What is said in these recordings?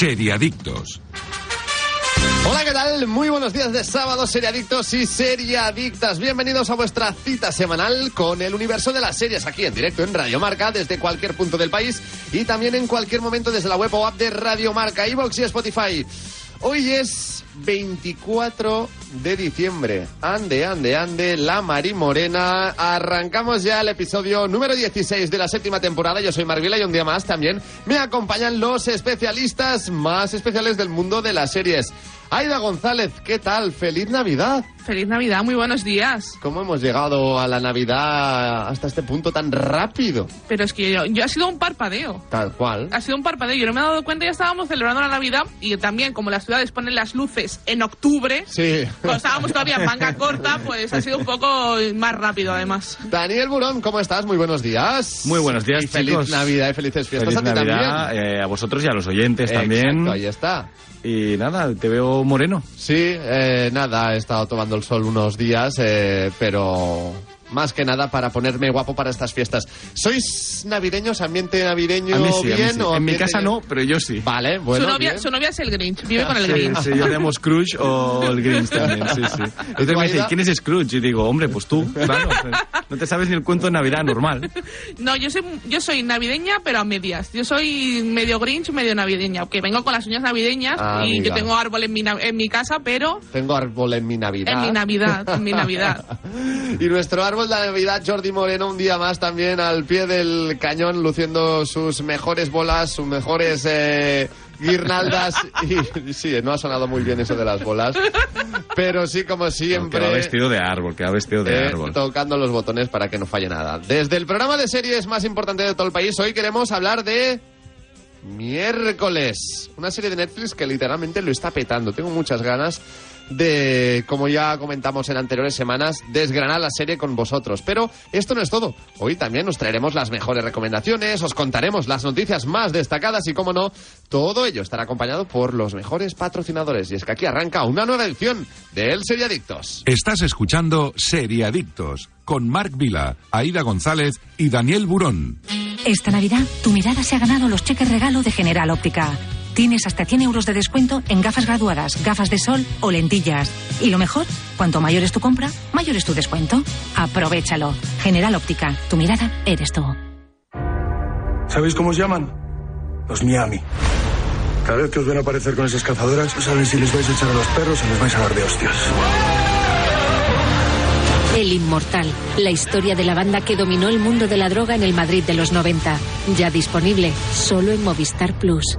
Seriadictos. Hola, ¿qué tal? Muy buenos días de sábado, seriadictos y seriadictas. Bienvenidos a vuestra cita semanal con el universo de las series aquí en directo en Radio Marca desde cualquier punto del país y también en cualquier momento desde la web o app de Radio Marca, iVoox y Spotify. Hoy es 24 de diciembre. Ande, ande, ande, la Mari Morena. Arrancamos ya el episodio número 16 de la séptima temporada. Yo soy Marvila y un día más también me acompañan los especialistas más especiales del mundo de las series. Aida González, ¿qué tal? ¡Feliz Navidad! Feliz Navidad, muy buenos días. ¿Cómo hemos llegado a la Navidad hasta este punto tan rápido? Pero es que yo, yo ha sido un parpadeo. Tal cual. Ha sido un parpadeo. Yo no me he dado cuenta, ya estábamos celebrando la Navidad y también, como las ciudades ponen las luces en octubre, Sí. cuando estábamos todavía en manga corta, pues ha sido un poco más rápido además. Daniel Burón, ¿cómo estás? Muy buenos días. Muy buenos días, Y feliz chicos. Navidad y felices fiestas Feliz a ti Navidad también. eh, a vosotros y a los oyentes también. Exacto, ahí está. Y nada, te veo moreno. Sí, eh, nada, he estado tomando el sol unos días, eh, pero más que nada para ponerme guapo para estas fiestas. ¿Sois navideños, ambiente navideño A mí sí, a mí bien sí. o En mi casa no, pero yo sí. Vale, bueno. su, novia, su novia es el Grinch, vive con el Sí, Grinch. sí, yo le llamo Scrooge o el Grinch también, sí, sí. Entonces me Aida? dice, ¿quién es Scrooge? Y digo, hombre, pues tú, claro. No te sabes ni el cuento de Navidad normal. No, yo soy, yo soy navideña, pero a medias. Yo soy medio Grinch, medio navideña. Aunque vengo con las uñas navideñas Ah, y amiga. yo tengo árbol en mi, en mi casa, pero Tengo árbol en mi Navidad. en mi Navidad, en mi Navidad. y nuestro árbol de Navidad, Jordi Moreno, un día más también al pie del cañón, luciendo sus mejores bolas, sus mejores eh, guirnaldas. Y sí, no ha sonado muy bien eso de las bolas. Pero sí, como Que siempre. va vestido de árbol, que va vestido de eh, árbol. tocando los botones para que no falle nada. Desde el programa de series más importante de todo el país, hoy queremos hablar de Miércoles, una serie de Netflix que literalmente lo está petando. Tengo muchas ganas de, como ya comentamos en anteriores semanas, desgranar la serie con vosotros. Pero esto no es todo. Hoy también nos traeremos las mejores recomendaciones, os contaremos las noticias más destacadas y, como no, todo ello estará acompañado por los mejores patrocinadores. Y es que aquí arranca una nueva edición de El Seriadictos. Estás escuchando Seriadictos con Marc Vila, Aida González y Daniel Burón. Esta Navidad, tu mirada se ha ganado los cheques regalo de General Óptica. Tienes hasta 100 euros de descuento en gafas graduadas, gafas de sol o lentillas. Y lo mejor, cuanto mayor es tu compra, mayor es tu descuento. Aprovechalo. General Óptica, tu mirada eres tú. ¿Sabéis cómo os llaman? Los Miami. Cada vez que os ven aparecer con esas cazadoras, no saben si les vais a echar a los perros o les vais a dar de hostias. El Inmortal, la historia de la banda que dominó el mundo de la droga en el Madrid de los 90. Ya disponible solo en Movistar Plus.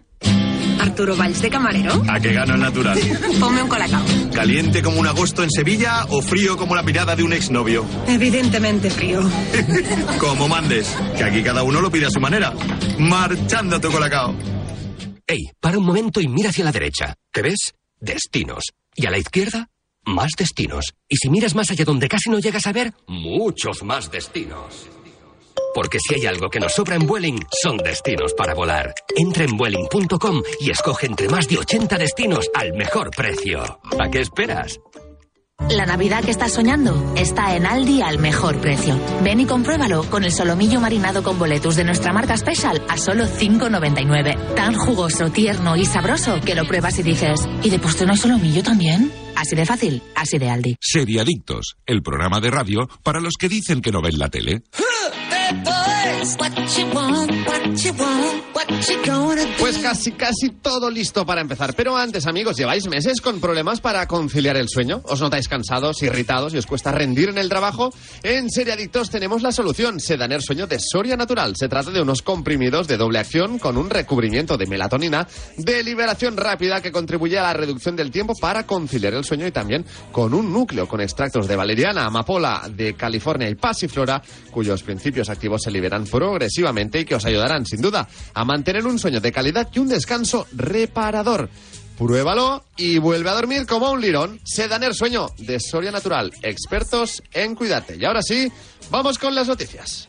Arturo Valls de camarero. ¿A qué gano el natural? Ponme un colacao. ¿Caliente como un agosto en Sevilla o frío como la mirada de un exnovio? Evidentemente frío. Como mandes, que aquí cada uno lo pide a su manera. Marchando tu colacao. Ey, para un momento y mira hacia la derecha. ¿Qué ves? Destinos. Y a la izquierda, más destinos. Y si miras más allá donde casi no llegas a ver, muchos más destinos. Porque si hay algo que nos sobra en Vueling, son destinos para volar. Entra en Vueling.com y escoge entre más de 80 destinos al mejor precio. ¿A qué esperas? La Navidad que estás soñando está en Aldi al mejor precio. Ven y compruébalo con el solomillo marinado con boletus de nuestra marca Special a solo 5,99. Tan jugoso, tierno y sabroso que lo pruebas y dices, ¿y de postre no hay solomillo también? Así de fácil, así de Aldi. Seriadictos, el programa de radio para los que dicen que no ven la tele. Pues casi, casi todo listo para empezar. Pero antes, amigos, ¿lleváis meses con problemas para conciliar el sueño? ¿Os notáis cansados, irritados y os cuesta rendir en el trabajo? En Seriadictos tenemos la solución. Sedaner Sueño de Soria Natural. Se trata de unos comprimidos de doble acción con un recubrimiento de melatonina de liberación rápida que contribuye a la reducción del tiempo para conciliar el sueño y también con un núcleo con extractos de valeriana, amapola de California y pasiflora, cuyos principios activos se liberan progresivamente y que os ayudarán sin duda a mantener un sueño de calidad y un descanso reparador. Pruébalo y vuelve a dormir como un lirón. Sedaner Sueño de Soria Natural, expertos en cuidarte. Y ahora sí, vamos con las noticias.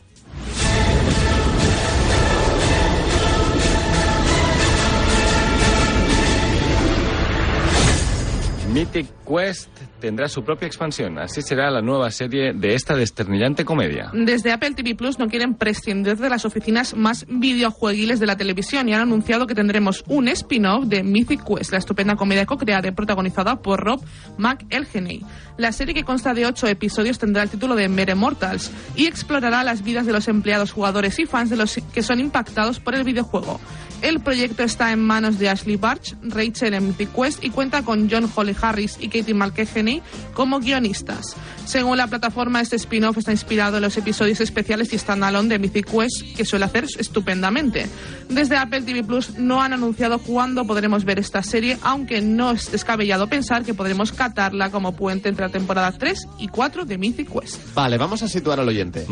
Mythic Quest tendrá su propia expansión. Así será la nueva serie de esta desternillante comedia. Desde Apple TV Plus no quieren prescindir de las oficinas más videojueguiles de la televisión y han anunciado que tendremos un spin-off de Mythic Quest, la estupenda comedia co-creada y protagonizada por Rob McElhenney. La serie, que consta de ocho episodios, tendrá el título de Mere Mortals y explorará las vidas de los empleados, jugadores y fans de los que son impactados por el videojuego. El proyecto está en manos de Ashley Barch, Rachel en Mythic Quest y cuenta con John Holly Harris y Katie McElhenney como guionistas. Según la plataforma, este spin-off está inspirado en los episodios especiales y standalone de Mythic Quest, que suele hacer estupendamente. Desde Apple TV Plus no han anunciado cuándo podremos ver esta serie, aunque no es descabellado pensar que podremos catarla como puente entre la temporada 3 y 4 de Mythic Quest. Vale, vamos a situar al oyente.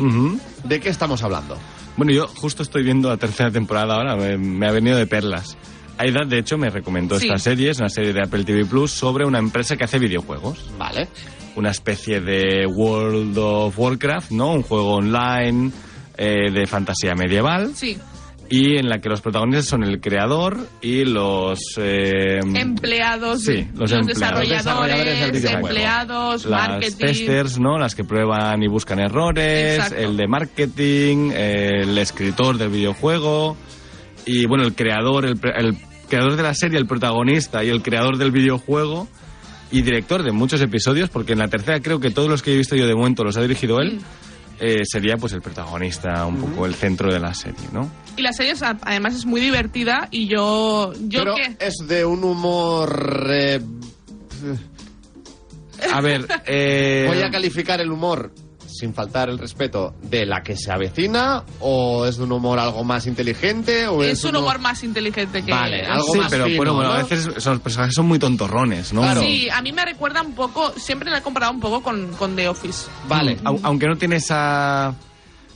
¿De qué estamos hablando? Bueno, yo justo estoy viendo la tercera temporada ahora, me, me ha venido de perlas. Aida, de hecho, me recomendó Sí. esta serie, es una serie de Apple TV Plus sobre una empresa que hace videojuegos. Vale. Una especie de World of Warcraft, ¿no? Un juego online eh, de fantasía medieval Sí, y en la que los protagonistas son el creador y los... eh, empleados, Sí, los los, empleados. Desarrolladores empleados, las marketing. testers, ¿no? Las que prueban y buscan errores, Exacto. el de marketing, el escritor del videojuego y bueno, el creador, el, el creador de la serie, el protagonista y el creador del videojuego y director de muchos episodios, porque en la tercera creo que todos los que he visto yo de momento los ha dirigido él. Mm. Eh, sería pues el protagonista, un poco el centro de la serie, ¿no? Y la serie es, además es muy divertida y yo, yo Pero que es de un humor... eh, A ver, eh, Voy a calificar el humor sin faltar el respeto de la que se avecina o es de un humor algo más inteligente o es, es un humor más inteligente que Vale, algo sí, más pero fino, bueno, bueno, ¿no? a veces son- los personajes son muy tontorrones, ¿no? Claro. Sí, a mí me recuerda un poco, siempre la he comparado un poco con, con The Office. Vale. Au- aunque no tiene esa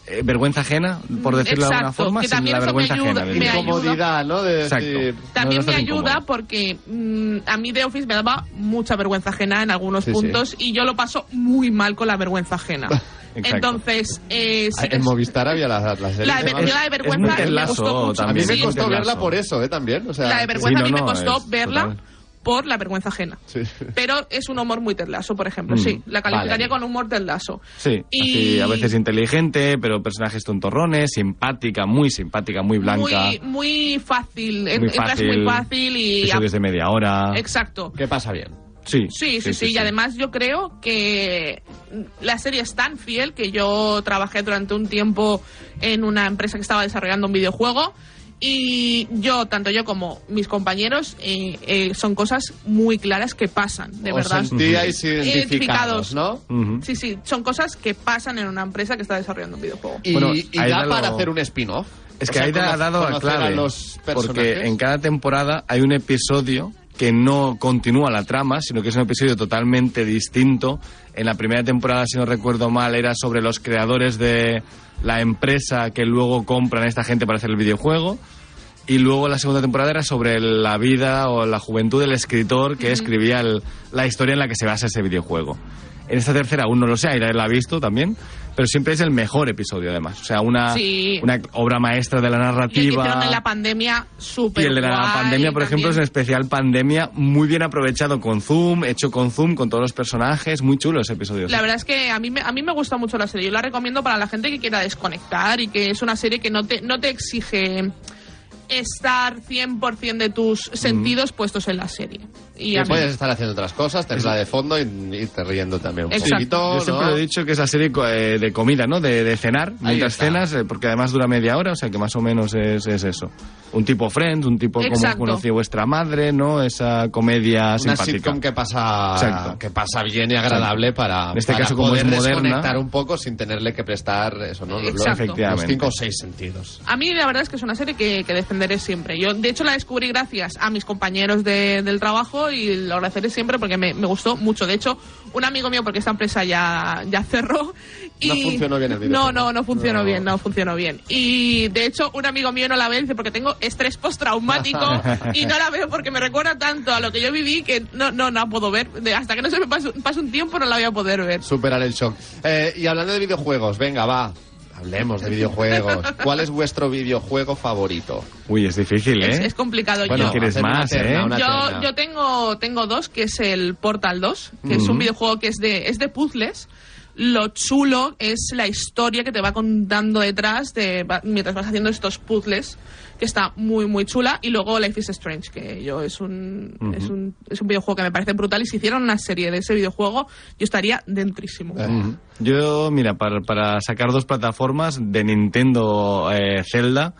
eh, vergüenza ajena, por decirlo de alguna Exacto, forma, que sin también la eso me vergüenza ayuda- ajena. me. Incomodidad, ¿no? De Exacto. decir... También no me ayuda incómodo. porque mm, a mí The Office me daba mucha vergüenza ajena en algunos Sí, sí. puntos y yo lo paso muy mal con la vergüenza ajena. Exacto. Entonces, eh, sí En es- Movistar había la, la serie. la, que de, la de vergüenza me telazo costó mucho. A mí también. me Sí, costó verla por eso, ¿eh? También. O sea, La de vergüenza Sí, a mí no, me no, costó es verla total. Por la vergüenza ajena. Sí. Pero es un humor muy telazo, por ejemplo. Mm. Sí, la calificaría Vale. con humor telazo. Sí, Y- así a veces inteligente, pero personajes tontorrones, simpática, muy simpática, muy blanca, Muy, muy fácil. muy entras fácil, muy fácil y. episodios de media hora. Exacto. Que pasa bien. Sí, Sí, sí, sí, Y además yo creo que la serie es tan fiel que yo trabajé durante un tiempo en una empresa que estaba desarrollando un videojuego. Y yo, tanto yo como mis compañeros, eh, eh, son cosas muy claras que pasan, de Os verdad. sentíais identificados, ¿no? Sí, sí, son cosas que pasan en una empresa que está desarrollando un videojuego. Y, Bueno, y da para hacer un spin-off. Es O que sea, Aida ha dado la clave. a los personajes. porque en cada temporada hay un episodio que no continúa la trama, sino que es un episodio totalmente distinto. En la primera temporada, si no recuerdo mal, era sobre los creadores de la empresa que luego compran a esta gente para hacer el videojuego. Y luego la segunda temporada era sobre la vida o la juventud del escritor que escribía el- la historia en la que se basa ese videojuego. En esta tercera aún no lo sé, Aida la ha visto también, pero siempre es el mejor episodio además. O sea, una, Sí. una obra maestra de la Y el que narrativa. en la pandemia, súper Y el de la pandemia, por ejemplo, es un especial pandemia muy bien aprovechado con Zoom, hecho con Zoom, con todos los personajes. Muy chulo ese episodio. La verdad es que a mí, me, a mí me gusta mucho la serie. Yo la recomiendo para la gente que quiera desconectar y que es una serie que no te, no te exige estar 100% de tus sentidos puestos en la serie. Y puedes estar haciendo otras cosas, tenerla de fondo y irte riendo también un Exacto. poquito, Yo siempre he dicho que es la serie eh, de comida, ¿no? De, de cenar, mientras está. cenas, eh, porque además dura media hora, o sea que más o menos es, es eso. Un tipo Friends, un tipo Exacto. como conoció vuestra madre, ¿no? Esa comedia Una simpática. sitcom que pasa, Exacto. que pasa bien y agradable para, En este para caso, como poder es moderna- desconectar un poco sin tenerle que prestar eso, ¿no? Los-. Los cinco o seis sentidos. A mí la verdad es que es una serie que, que defenderé siempre. Yo, de hecho, la descubrí gracias a mis compañeros de- del trabajo y lo agradeceré siempre porque me, me gustó mucho. De hecho, un amigo mío, porque esta empresa ya, ya cerró. Y No funcionó bien el videojuego. No, no, no funcionó No. bien, no funcionó bien. Y de hecho, un amigo mío no la ve, dice, porque tengo estrés postraumático y no la veo porque me recuerda tanto a lo que yo viví que no, no, no la puedo ver. Hasta que no se me pase, pase un tiempo no la voy a poder ver. Superar el shock. Eh, y hablando de videojuegos, venga, va. Hablemos de videojuegos. ¿Cuál es vuestro videojuego favorito? Uy, es difícil, ¿eh? Es, es complicado. Bueno, yo, quieres más, terna, ¿eh? una yo, yo tengo, tengo dos, que es el Portal 2, que es un videojuego que es de, es de puzzles. Lo chulo es la historia que te va contando detrás de, mientras vas haciendo estos puzzles, que está muy, muy chula. Y luego Life is Strange, que yo es un, es un, es un videojuego que me parece brutal. Y si hicieran una serie de ese videojuego, yo estaría dentrísimo. Ujú. Yo, mira, para, para sacar dos plataformas de Nintendo eh, Zelda,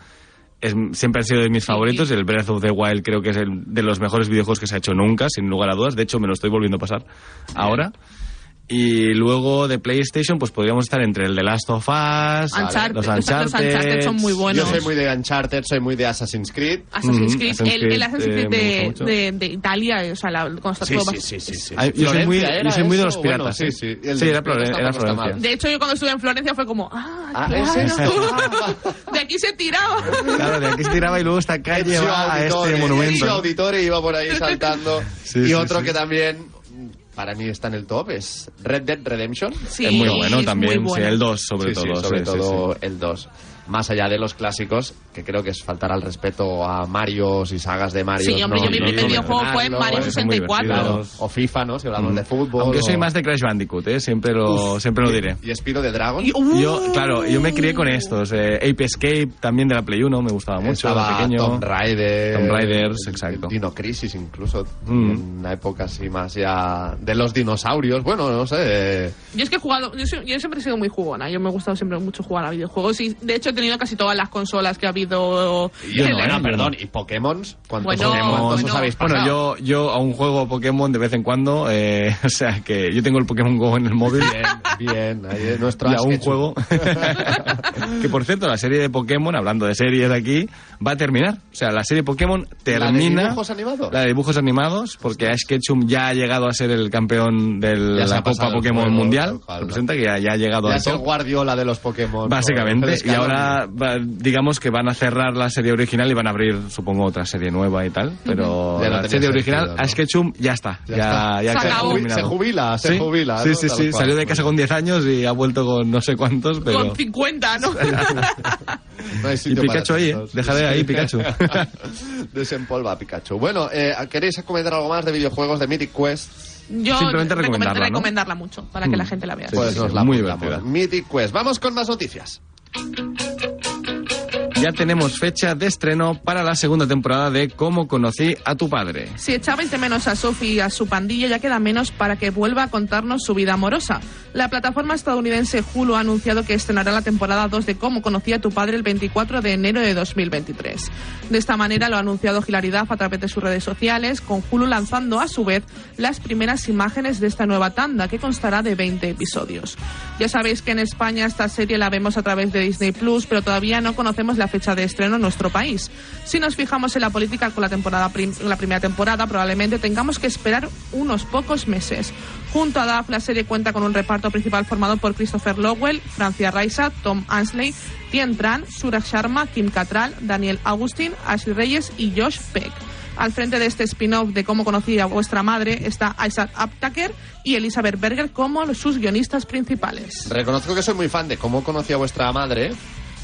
es- siempre han sido de mis favoritos. El Breath of the Wild creo que es el de los mejores videojuegos que se ha hecho nunca, sin lugar a dudas. De hecho, me lo estoy volviendo a pasar ahora. Y luego de PlayStation, pues podríamos estar entre el de Last of Us, Uncharted, los los Uncharted. Son muy buenos. Yo soy muy de Uncharted, soy muy de Assassin's Creed. Assassin's Ujú, Creed, Assassin's el, Assassin's eh, Creed de, Italia, o sea, la, cuando está Sí, todo sí, sí, sí, sí. Ay, yo soy muy, Florencia yo soy muy de los piratas. Bueno, ¿eh? sí, sí. El Sí, de era, Florencia. De hecho, yo cuando estuve en Florencia fue como, ah, Ah, claro, ¿es esto? de aquí se tiraba. Claro, de aquí se tiraba y luego esta calle va a este monumento. Ezio Auditore iba por ahí saltando. Sí, y sí, otro sí. que también mm, para mí está en el top es Red Dead Redemption. Sí, es muy bueno es también, muy sí, bueno. el 2 sobre Sí, sí, todo. sobre sí, sí, todo sí. el 2. Más allá de los clásicos, que creo que es faltar al respeto a Marios y sagas de Mario. Sí, hombre, yo mi no, primer no, videojuego no, fue en no, Mario son muy 64. divertidos. O FIFA, ¿no? Si hablamos de fútbol. Aunque yo soy más de Crash Bandicoot, ¿eh? siempre lo, siempre lo diré. Y Spiro de Dragon. Y- uh, Yo, claro, yo me crié con estos. Eh, Ape Escape, también de la Play 1, me gustaba mucho, Estaba pequeño. Tomb Raider. Tomb Raiders, exacto. Dino Crisis, incluso. Mm. En una época así más ya de los dinosaurios. Bueno, no sé. Yo es que he jugado, yo, soy- yo siempre he sido muy jugona, yo me ha gustado siempre mucho jugar a videojuegos y de hecho he tenido casi todas las consolas que ha habido. Yo no, el- no, perdón. ¿Y Pokémon? ¿Cuántos Bueno, Pokémon bueno. os habéis pasado? Bueno, yo, yo aún juego Pokémon de vez en cuando, eh, o sea que yo tengo el Pokémon Go en el móvil. Bien, bien. Ahí es nuestro y aún juego. que por cierto, la serie de Pokémon, hablando de series aquí, va a terminar. O sea, la serie Pokémon termina. dibujos animados? La de dibujos animados, porque Ash Ketchum ya ha llegado a ser el campeón de Ya la Copa Pokémon juego, Mundial. Representa que ya, ya ha llegado Ya al es el. Guardiola de los Pokémon. Básicamente, y ahora digamos que van a cerrar la serie original y van a abrir, supongo, otra serie nueva y tal. Pero Ya no la tenía serie original, sentido, ¿no? Ash Ketchum, ya está. Ya Ya, está. ya Se acabó. Se jubila, se Sí, jubila. Sí, ¿no? sí, sí. cual. Salió de casa con 10 años y ha vuelto con no sé cuántos, pero. Con 50, ¿no? No hay Y Pikachu para ahí, ¿eh? Déjale ahí, Pikachu. Desempolva a Pikachu. Bueno, eh, ¿queréis comentar algo más de videojuegos de Mythic Quest? Yo Simplemente recomend- recomendarla, ¿no? recomendarla mucho para que Mm. la gente la vea. Pues sí, nos la muy. Mythic Quest. Vamos con más noticias. Ya tenemos fecha de estreno para la segunda temporada de Cómo conocí a tu padre. Si echabais de menos a Sophie y a su pandilla, ya queda menos para que vuelva a contarnos su vida amorosa. La plataforma estadounidense Hulu ha anunciado que estrenará la temporada 2 de Cómo conocí a tu padre el 24 de enero de 2023. De esta manera lo ha anunciado Hilaridad a través de sus redes sociales, con Hulu lanzando a su vez las primeras imágenes de esta nueva tanda, que constará de 20 episodios. Ya sabéis que en España esta serie la vemos a través de Disney Plus, pero todavía no conocemos la fecha de estreno en nuestro país. Si nos fijamos en la política con la, temporada prim- la primera temporada, probablemente tengamos que esperar unos pocos meses. Junto a DAF, la serie cuenta con un reparto principal formado por Christopher Lowell, Francia Raisa, Tom Ansley, Tien Tran, Suraj Sharma, Kim Cattrall, Daniel Augustin, Ashley Reyes y Josh Peck. Al frente de este spin-off de cómo conocí a vuestra madre está Isaac Aptaker y Elizabeth Berger como sus guionistas principales. Reconozco que soy muy fan de cómo conocí a vuestra madre,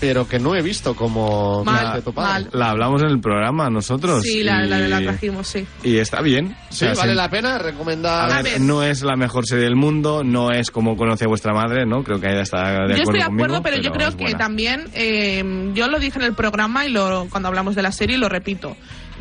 pero que no he visto cómo Mal, padre. mal. La hablamos en el programa nosotros. Sí, la, la, y, la trajimos, sí. y está bien. O Sí, sea, vale sí. la pena recomendar. A ver, no es la mejor serie del mundo, no es como conoce a vuestra madre, ¿no? Creo que Aida está de acuerdo Yo estoy de acuerdo, conmigo, pero, yo creo es que buena. también, eh, yo lo dije en el programa y lo, cuando hablamos de la serie y lo repito.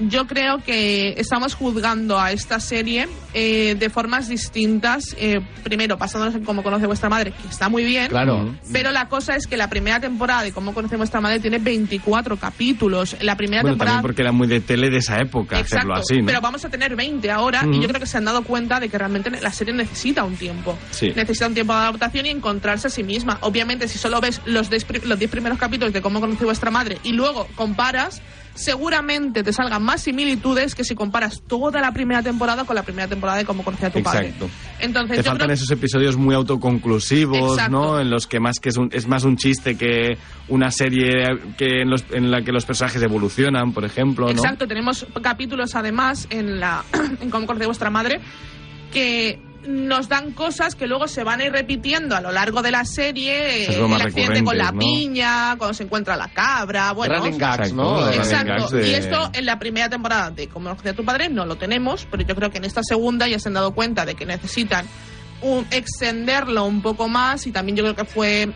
Yo creo que estamos juzgando a esta serie eh, de formas distintas. eh, primero, basándonos en cómo conoce vuestra madre, que está muy bien. Claro. Pero la cosa es que la primera temporada de cómo conoce vuestra madre tiene 24 capítulos. La primera Bueno, temporada también porque era muy de tele de esa época Exacto, hacerlo así, ¿no? pero vamos a tener 20 ahora y yo creo que se han dado cuenta de que realmente la serie necesita un tiempo. Sí. Necesita un tiempo de adaptación y encontrarse a sí misma. Obviamente, si solo ves los 10 pri- los 10 primeros capítulos de cómo conocí vuestra madre y luego comparas, seguramente te salgan más similitudes que si comparas toda la primera temporada con la primera temporada de cómo conocía a tu padre. Exacto. Entonces, Te yo faltan creo- esos episodios muy autoconclusivos, Exacto. ¿no? En los que más que es, un- es más un chiste que una serie que en, los- en la que los personajes evolucionan, por ejemplo, ¿no? Exacto, tenemos capítulos además en la en Cómo conocí a vuestra madre que nos dan cosas que luego se van a ir repitiendo a lo largo de la serie, el accidente con la piña, cuando se encuentra la cabra, bueno, Running gags, Exacto, ¿no? Exacto, de- y esto en la primera temporada de conocí a tu padre no lo tenemos, pero yo creo que en esta segunda ya se han dado cuenta de que necesitan un, extenderlo un poco más y también yo creo que fue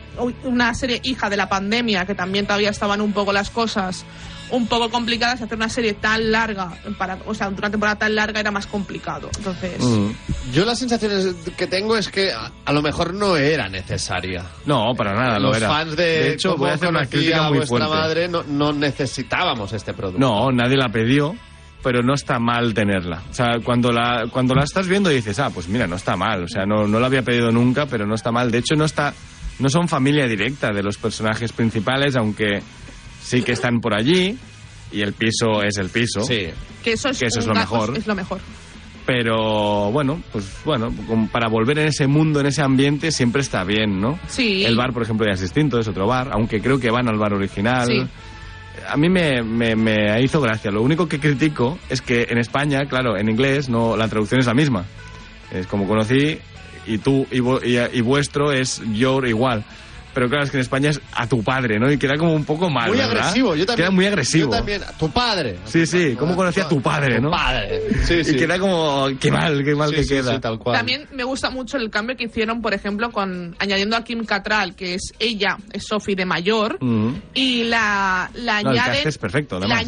una serie hija de la pandemia, que también todavía estaban un poco las cosas un poco complicadas, hacer una serie tan larga, para, o sea, una temporada tan larga era más complicado. Entonces, Mm. Yo las sensaciones que tengo es que a, a lo mejor no era necesaria. No, para nada lo Los era. fans de, hecho, cómo voy a hacer una crítica a muy vuestra fuerte. madre no, no necesitábamos este producto. No, nadie la pidió, pero no está mal tenerla. O sea, cuando la, cuando la estás viendo dices, ah, pues mira, no está mal. O sea, no, no la había pedido nunca, pero no está mal. De hecho, no está, no son familia directa de los personajes principales, aunque sí que están por allí y el piso es el piso. Sí. que eso es, que eso es un lo mejor. Es lo mejor. Pero bueno, pues bueno, como para volver en ese mundo, en ese ambiente, siempre está bien, ¿no? Sí. El bar, por ejemplo, ya es distinto, es otro bar, aunque creo que van al bar original. Sí. A mí me, me, me hizo gracia. Lo único que critico es que en España, claro, en inglés no la traducción es la misma. Es como conocí y tú y, vo- y, y vuestro es your igual. Pero claro, es que en España es a tu padre, ¿no? Y queda como un poco mal, muy ¿verdad? agresivo. Yo también. Queda muy agresivo. Yo también. Tu padre. Sí, sí, ¿cómo conocía a tu padre, no? Tu padre. Sí, sí. Y queda como, qué mal, qué mal Sí, que sí, queda. sí, tal cual. También me gusta mucho el cambio que hicieron, por ejemplo, con añadiendo a Kim Cattrall, que es ella, es Sophie de mayor, Mm. y la, la No, el añaden. es perfecto, la además, ¿eh?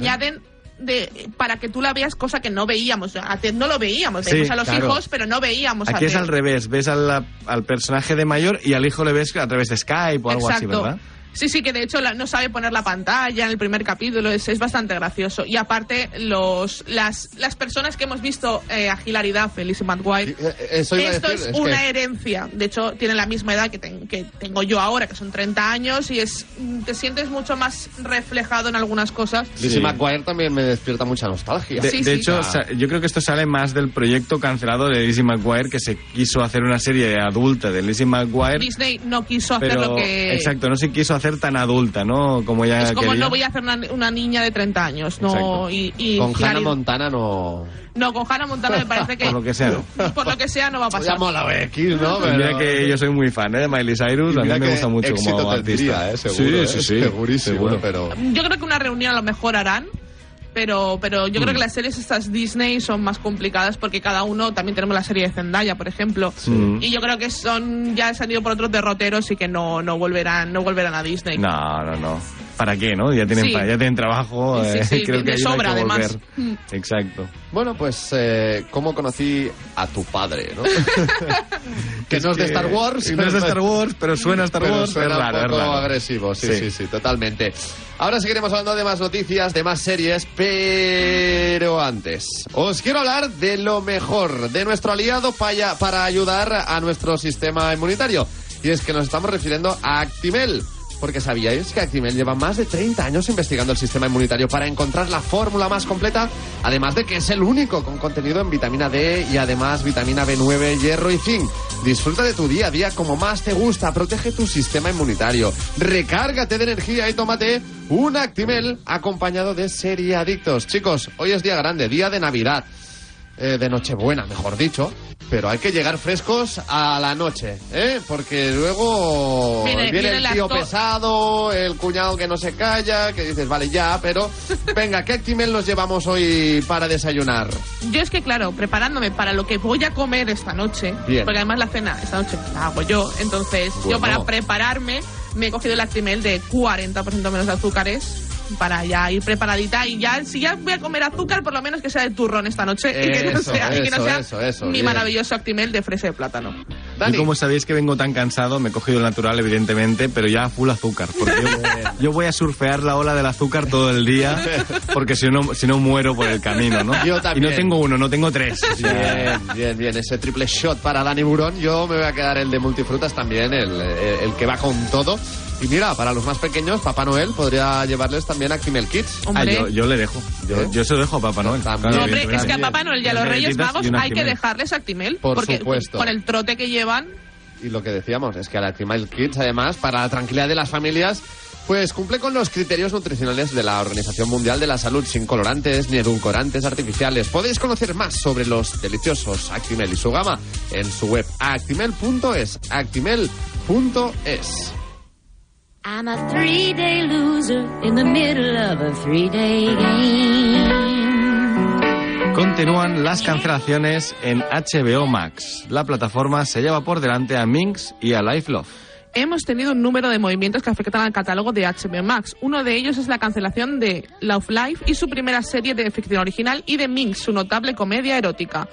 De, para que tú la veas, cosa que no veíamos. A Ted no lo veíamos, Sí, veíamos a los claro. hijos, pero no veíamos a Aquí es Ted. al revés, ves al, al personaje de mayor y al hijo le ves a través de Skype o algo así. ¿verdad? Sí, sí, que de hecho la- no sabe poner la pantalla en el primer capítulo, es, es bastante gracioso. Y aparte, los, las, las personas que hemos visto eh, a Felicia McGuire, Eh, a esto decir, es, es una que- herencia. De hecho, tienen la misma edad que, ten- que tengo yo ahora, que son 30 años, y es mm, te sientes mucho más reflejado en algunas cosas. Lizzie Sí. McGuire también me despierta mucha nostalgia. De, Sí, de sí. hecho, Ah. yo creo que esto sale más del proyecto cancelado de Lizzie McGuire, que se quiso hacer una serie adulta de Lizzie McGuire, Disney no quiso hacer pero lo que... exacto, no se quiso hacer tan adulta, ¿no? Como ya Es como quería. no voy a hacer una, una niña de 30 años, no y, y Con Hannah Montana no. No, con Hannah Montana me parece que Por lo que sea, ¿no? por lo que sea no va a Ya pasar. mola X, ¿no? Pues mira Pero- que yo soy muy fan ¿eh? de Miley Cyrus, a mí mira me gusta mucho éxito como tendría, artista. ¿eh? Seguro, sí, ¿eh? sí, sí, Segurísimo, seguro. pero... Yo creo que una reunión a lo mejor harán, pero, pero yo creo que las series estas Disney son más complicadas porque cada uno, también tenemos la serie de Zendaya, por ejemplo, Mm. y yo creo que son ya se han ido por otros derroteros y que no, no volverán, no volverán a Disney. No, no, no. ¿Para qué, no? Ya tienen, Sí. pa- ya tienen trabajo. Sí, eh, sí, creo de- que no hay sobra, que además. volver. Mm. Exacto. Bueno, pues, eh, ¿cómo conocí a tu padre, no? que no es de que- Star Wars. no es de Star Wars, pero suena a Star Pero Wars, suena es raro, un es poco raro. agresivo, sí, sí, Sí. sí, totalmente. Ahora seguiremos hablando de más noticias, de más series, pero antes os quiero hablar de lo mejor, de nuestro aliado para, para ayudar a nuestro sistema inmunitario. Y es que nos estamos refiriendo a Actimel. Porque sabíais que Actimel lleva más de 30 años investigando el sistema inmunitario para encontrar la fórmula más completa, además de que es el único con contenido en vitamina D y además vitamina B9, hierro y zinc. Disfruta de tu día a día como más te gusta, protege tu sistema inmunitario, recárgate de energía y tómate un Actimel acompañado de Seriadictos. Chicos, hoy es día grande, día de Navidad, eh, de Nochebuena, mejor dicho. Pero hay que llegar frescos a la noche, ¿eh? Porque luego Viene- viene, viene el tío pesado, el cuñado que no se calla, que dices, vale, ya, pero venga, ¿qué Actimel nos llevamos hoy para desayunar? Yo es que, claro, preparándome para lo que voy a comer esta noche, Bien. porque además la cena esta noche la hago yo, entonces Bueno. yo para prepararme me he cogido el Actimel de 40% menos de azúcares para ya ir preparadita y ya si ya voy a comer azúcar por lo menos que sea de turrón esta noche y que no Eso, sea, y que no eso, sea eso, eso, mi bien. maravilloso Actimel de fresa de plátano. Dani. Y como sabéis que vengo tan cansado, me he cogido el natural, evidentemente, pero ya full azúcar. Porque yo yo voy a surfear la ola del azúcar todo el día porque si no, si no muero por el camino, ¿no? Yo Y también. no tengo uno, no tengo tres. Bien, bien, bien. Ese triple shot para Dani Burón. Yo me voy a quedar el de multifrutas también, el, el- el que va con todo. Y mira, para los más pequeños, Papá Noel podría llevarles también Actimel Kids. ah, yo, yo le dejo. Yo, ¿Eh? yo se lo dejo a Papá Noel. También. No, hombre, es que a. Papá Noel y a los Reyes Magos hay que dejarles Actimel. Por porque supuesto. con el trote que llevan, Y lo que decíamos es que el Actimel Kids, además, para la tranquilidad de las familias, pues cumple con los criterios nutricionales de la Organización Mundial de la Salud, sin colorantes ni edulcorantes artificiales. Podéis conocer más sobre los deliciosos Actimel y su gama en su web actimel.es. Actimel.es. I'm a three-day loser in the middle of a three-day game. Continúan las cancelaciones en HBO Max. La plataforma se lleva por delante a Minx y a Life Love. hemos tenido un número de movimientos que afectan al catálogo de HBO Max. Uno de ellos es la cancelación de Love Life y su primera serie de ficción original y de Minx, su notable comedia erótica.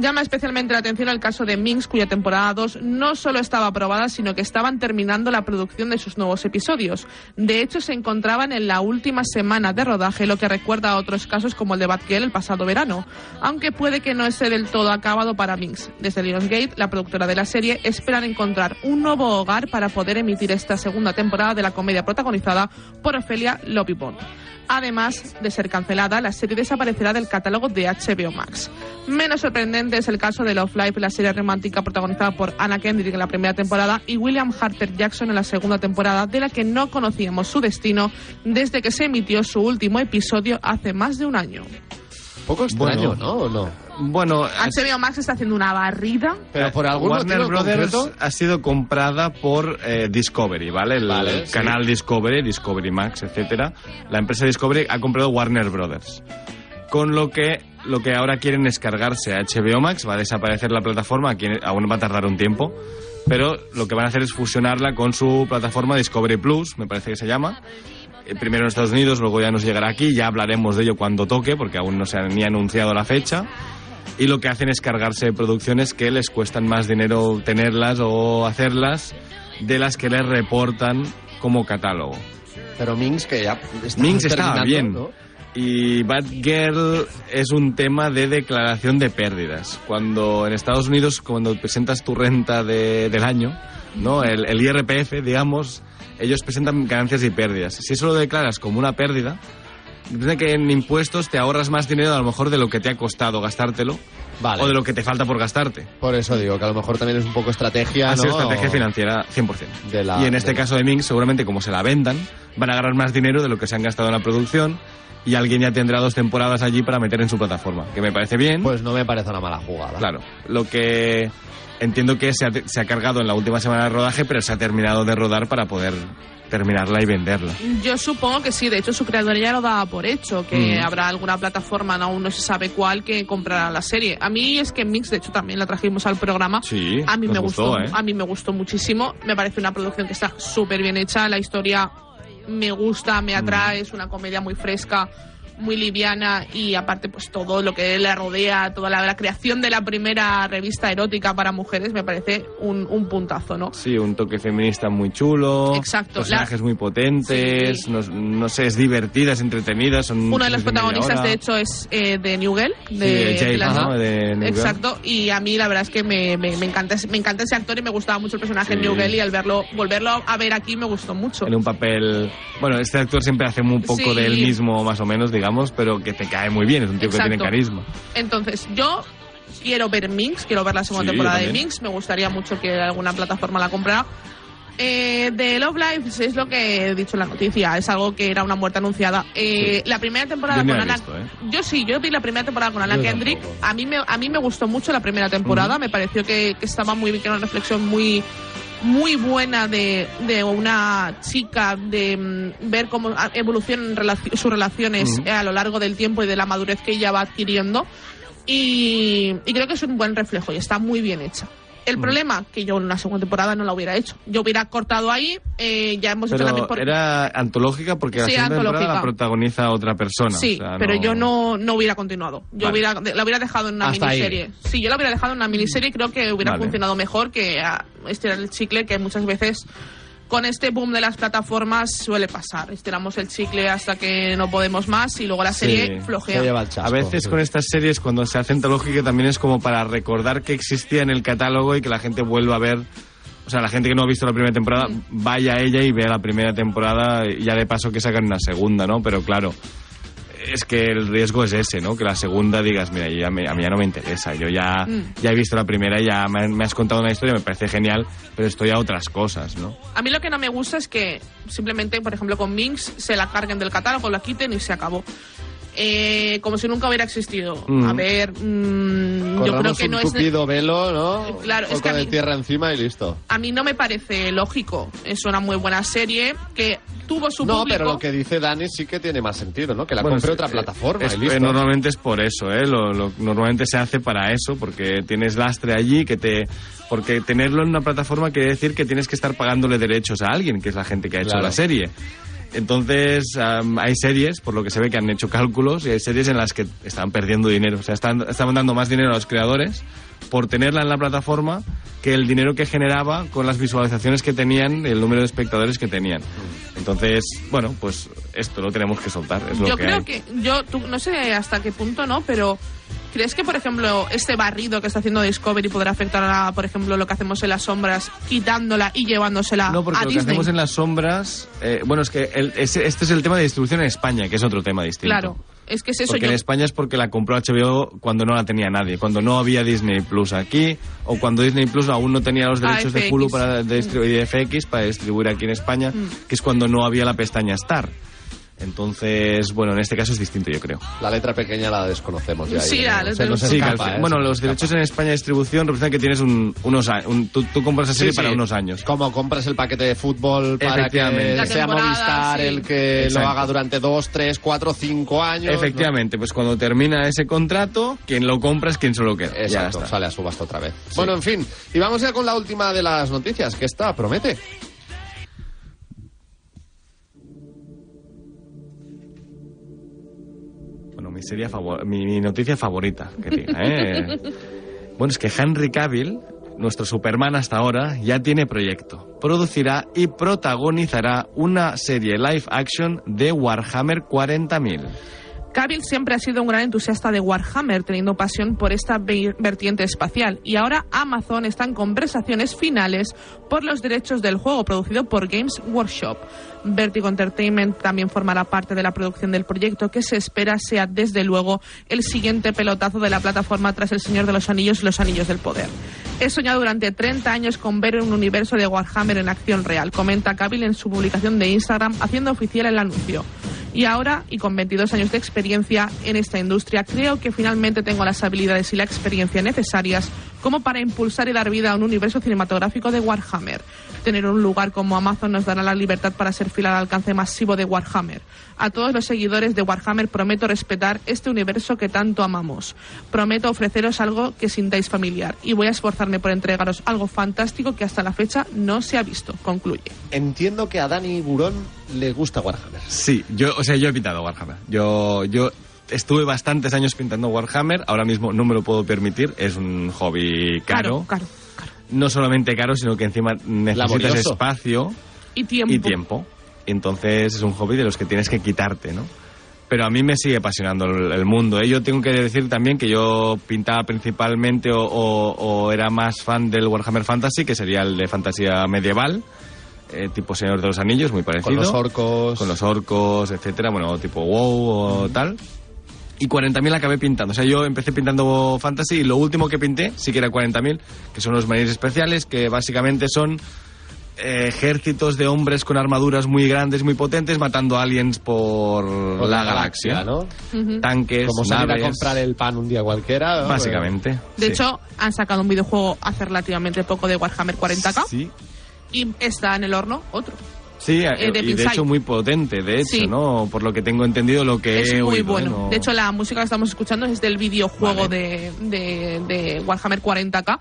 Llama especialmente la atención el caso de Minx, cuya temporada 2 no solo estaba aprobada, sino que estaban terminando la producción de sus nuevos episodios. De hecho, se encontraban en la última semana de rodaje, lo que recuerda a otros casos como el de Batgirl el pasado verano, aunque puede que no esté del todo acabado para Minx. Desde Lionsgate, la productora de la serie, esperan encontrar un nuevo hogar para poder emitir esta segunda temporada de la comedia protagonizada por Ophelia Lobibond. Además de ser cancelada, la serie desaparecerá del catálogo de HBO Max. Menos sorprendente es el caso de Love Life, la serie romántica protagonizada por Anna Kendrick en la primera temporada y William Harper Jackson en la segunda temporada, de la que no conocíamos su destino desde que se emitió su último episodio hace más de un año. Poco extraño, Bueno. ¿no? ¿O no? Bueno, HBO Max está haciendo una barrida. Pero por algún Warner Brothers concreto- ha sido comprada por eh, Discovery, ¿vale? El, Vale, el sí. canal Discovery, Discovery Max, etcétera. La empresa Discovery ha comprado Warner Brothers. Con lo que lo que ahora quieren es cargarse a HBO Max, va a desaparecer la plataforma, aquí aún va a tardar un tiempo, pero lo que van a hacer es fusionarla con su plataforma Discovery Plus, me parece que se llama. Eh, Primero en Estados Unidos, luego ya nos llegará aquí, ya hablaremos de ello cuando toque, porque aún no se ha ni anunciado la fecha y lo que hacen es cargarse producciones que les cuestan más dinero tenerlas o hacerlas de las que les reportan como catálogo. Pero Minx, que ya está Minx bien. ¿no? Y Batgirl es un tema de declaración de pérdidas. Cuando en Estados Unidos, cuando presentas tu renta de- del año, ¿no? El, el IRPF, digamos, ellos presentan ganancias y pérdidas. Si eso lo declaras como una pérdida, Depende que en impuestos te ahorras más dinero a lo mejor de lo que te ha costado gastártelo Vale. o de lo que te falta por gastarte. Por eso digo que a lo mejor también es un poco estrategia, Ha ¿no? sido estrategia financiera 100%. De la- y en este de caso de Minx, seguramente como se la vendan, van a agarrar más dinero de lo que se han gastado en la producción y alguien ya tendrá dos temporadas allí para meter en su plataforma, que me parece bien. Pues no me parece una mala jugada. Claro, lo que entiendo que se ha, se ha cargado en la última semana de rodaje, pero se ha terminado de rodar para poder terminarla y venderla. Yo supongo que sí, de hecho su creador ya lo daba por hecho, que Mm. habrá alguna plataforma, no, aún no se sabe cuál, que comprará la serie. A mí es que Mix, de hecho también la trajimos al programa, Sí, a mí nos me gustó, ¿eh? a mí me gustó muchísimo, me parece una producción que está súper bien hecha, la historia me gusta, me atrae, es una comedia muy fresca, muy liviana y aparte pues todo lo que le rodea, toda la, la creación de la primera revista erótica para mujeres me parece un, un puntazo, ¿no? Sí, un toque feminista muy chulo. Exacto, Personajes muy potentes. No, no sé, es divertida, es entretenida. Son Uno de media protagonistas, de hecho, es eh, de New Girl. Sí, De, Jake, de la- ¿no? De New Girl. Exacto, y a mí la verdad es que me, me, me encanta, me encanta ese actor y me gustaba mucho el personaje en Sí. New Girl y al verlo, volverlo a ver aquí me gustó mucho. En un papel. Bueno, este actor siempre hace un poco Sí. de él mismo, más o menos, digamos, pero que te cae muy bien. Es un tío que tiene carisma. Entonces, yo quiero ver Minx, quiero ver la segunda Sí, temporada de. Minx, me gustaría mucho que alguna plataforma la comprara. Eh, de Love Life es lo que he dicho en la noticia, es algo que era una muerte anunciada. Eh, La primera temporada Yo con Ana, visto, ¿eh? yo sí, yo vi la primera temporada con Ana Yo Kendrick. tampoco. A mí me a mí me gustó mucho la primera temporada, me pareció que, que estaba muy bien, que era una reflexión muy muy buena de, de una chica, de mm, ver cómo evolucionan sus relaciones eh, a lo largo del tiempo y de la madurez que ella va adquiriendo. Y, y creo que es un buen reflejo y está muy bien hecha. El problema, que yo en una segunda temporada no la hubiera hecho. Yo hubiera cortado ahí, eh, ya hemos hecho también por... era antológica porque la Sí, segunda temporada antológica. la protagoniza otra persona. Sí, o sea, pero yo no, no hubiera continuado. Yo Vale. hubiera, la hubiera dejado en una Hasta ahí. miniserie. Sí, yo la hubiera dejado en una miniserie y creo que hubiera Vale. funcionado mejor que ah, estirar el chicle, que muchas veces con este boom de las plataformas suele pasar. Estiramos el chicle hasta que no podemos más y luego la serie Sí. flojea. A veces con estas series, cuando se hace antológica, también es como para recordar que existía en el catálogo y que la gente vuelva a ver. O sea, la gente que no ha visto la primera temporada, vaya a ella y vea la primera temporada y ya de paso que sacan una segunda, ¿no? Pero claro, es que el riesgo es ese, ¿no? Que la segunda digas, mira, yo ya me- a mí ya no me interesa, yo ya, Mm. ya he visto la primera y ya me, me has contado una historia, me parece genial, pero estoy a otras cosas, ¿no? A mí lo que no me gusta es que simplemente, por ejemplo, con Minx se la carguen del catálogo, la quiten y se acabó. Eh, como si nunca hubiera existido. Mm. A ver, mm, yo creo que un no es. tupido velo, ¿no? Claro, Un es que poco a de mí- tierra encima y listo. A mí no me parece lógico. Es una muy buena serie que tuvo su No, pero lo que dice Dani sí que tiene más sentido, ¿no? Que la Bueno, compre es- otra plataforma es- y listo. normalmente es por eso, ¿eh? Lo- lo- normalmente se hace para eso, porque tienes lastre allí, que te... Porque tenerlo en una plataforma quiere decir que tienes que estar pagándole derechos a alguien, que es la gente que ha hecho Claro. la serie. Entonces, hay series, por lo que se ve que han hecho cálculos, y hay series en las que están perdiendo dinero. O sea, están, estaban dando más dinero a los creadores por tenerla en la plataforma que el dinero que generaba con las visualizaciones que tenían el número de espectadores que tenían. Entonces, bueno, pues esto lo tenemos que soltar. Es lo yo que creo hay. que yo tú, no sé hasta qué punto no pero crees que por ejemplo este barrido que está haciendo Discovery podrá afectar a por ejemplo lo que hacemos en las sombras quitándola y llevándosela No, porque a lo que Disney hacemos en las sombras. eh, bueno, es que el- ese- este es el tema de distribución en España, que es otro tema distinto. claro es que es eso porque yo en España es porque la compró HBO cuando no la tenía nadie, cuando no había Disney Plus aquí, o cuando Disney Plus aún no tenía los derechos de AFX. Hulu para distribuir y de FX para distribuir aquí en España, Mm. que es cuando no había la pestaña Star. Entonces, bueno, en este caso es distinto, yo creo. La letra pequeña la desconocemos ya. Sí, ahí, la letra- fin- ¿eh? bueno, los escapa. derechos en España de distribución representan que tienes un, unos a- un, tú, tú compras la serie Sí, para sí. unos años. Como compras el paquete de fútbol para Efectivamente. que sea Movistar sí. el que Exacto. lo haga durante dos, tres, cuatro, cinco años. Efectivamente, pues cuando termina ese contrato, quien lo compra es quien se lo queda. Exacto, está. sale a subasta otra vez. Bueno, en fin, y vamos ya con la última de las noticias, que esta promete. Mi, serie favor- mi, mi noticia favorita, que diga, ¿eh? bueno, es que Henry Cavill, nuestro Superman hasta ahora, ya tiene proyecto. Producirá y protagonizará una serie live action de Warhammer 40.000. Cavill siempre ha sido un gran entusiasta de Warhammer, teniendo pasión por esta ve- vertiente espacial. Y ahora Amazon está en conversaciones finales por los derechos del juego producido por Games Workshop. Vertigo Entertainment también formará parte de la producción del proyecto, que se espera sea desde luego el siguiente pelotazo de la plataforma tras El Señor de los Anillos y Los Anillos del Poder. He soñado durante 30 años con ver un universo de Warhammer en acción real, comenta Cavill en su publicación de Instagram, haciendo oficial el anuncio. Y ahora, y con 22 años de experiencia en esta industria, creo que finalmente tengo las habilidades y la experiencia necesarias como para impulsar y dar vida a un universo cinematográfico de Warhammer. Tener un lugar como Amazon nos dará la libertad para ser fiel al alcance masivo de Warhammer. A todos los seguidores de Warhammer prometo respetar este universo que tanto amamos. Prometo ofreceros algo que sintáis familiar y voy a esforzarme por entregaros algo fantástico que hasta la fecha no se ha visto, concluye. Entiendo que a Dani Burón le gusta Warhammer. Sí, yo, o sea, yo he pintado Warhammer. Yo, yo estuve bastantes años pintando Warhammer, ahora mismo no me lo puedo permitir, es un hobby caro. Caro, caro. No solamente caro, sino que encima necesitas Laborioso. espacio Y tiempo. y tiempo. Entonces es un hobby de los que tienes que quitarte, ¿no? Pero a mí me sigue apasionando el, el mundo. ¿eh? Yo tengo que decir también que yo pintaba principalmente o, o- o era más fan del Warhammer Fantasy, que sería el de fantasía medieval, eh, tipo Señor de los Anillos, muy parecido. Con los orcos. Con los orcos, etcétera, bueno, tipo WoW o tal. Y 40.000 acabé pintando. O sea, yo empecé pintando fantasy y lo último que pinté sí que era 40.000, que son los marines especiales, que básicamente son eh, ejércitos de hombres con armaduras muy grandes, muy potentes, matando aliens por, Por la, galaxia. ¿no? Tanques, Como salir naves, a comprar el pan un día cualquiera. ¿no? Básicamente. De sí. hecho, han sacado un videojuego hace relativamente poco de Warhammer 40k Sí, y está en el horno otro. Sí Eh, eh, de y de hecho muy potente, de hecho, Sí. ¿no? Por lo que tengo entendido, lo que es he muy oído, ¿eh? bueno. No- De hecho, la música que estamos escuchando es del videojuego Vale. de, de, de Warhammer 40k.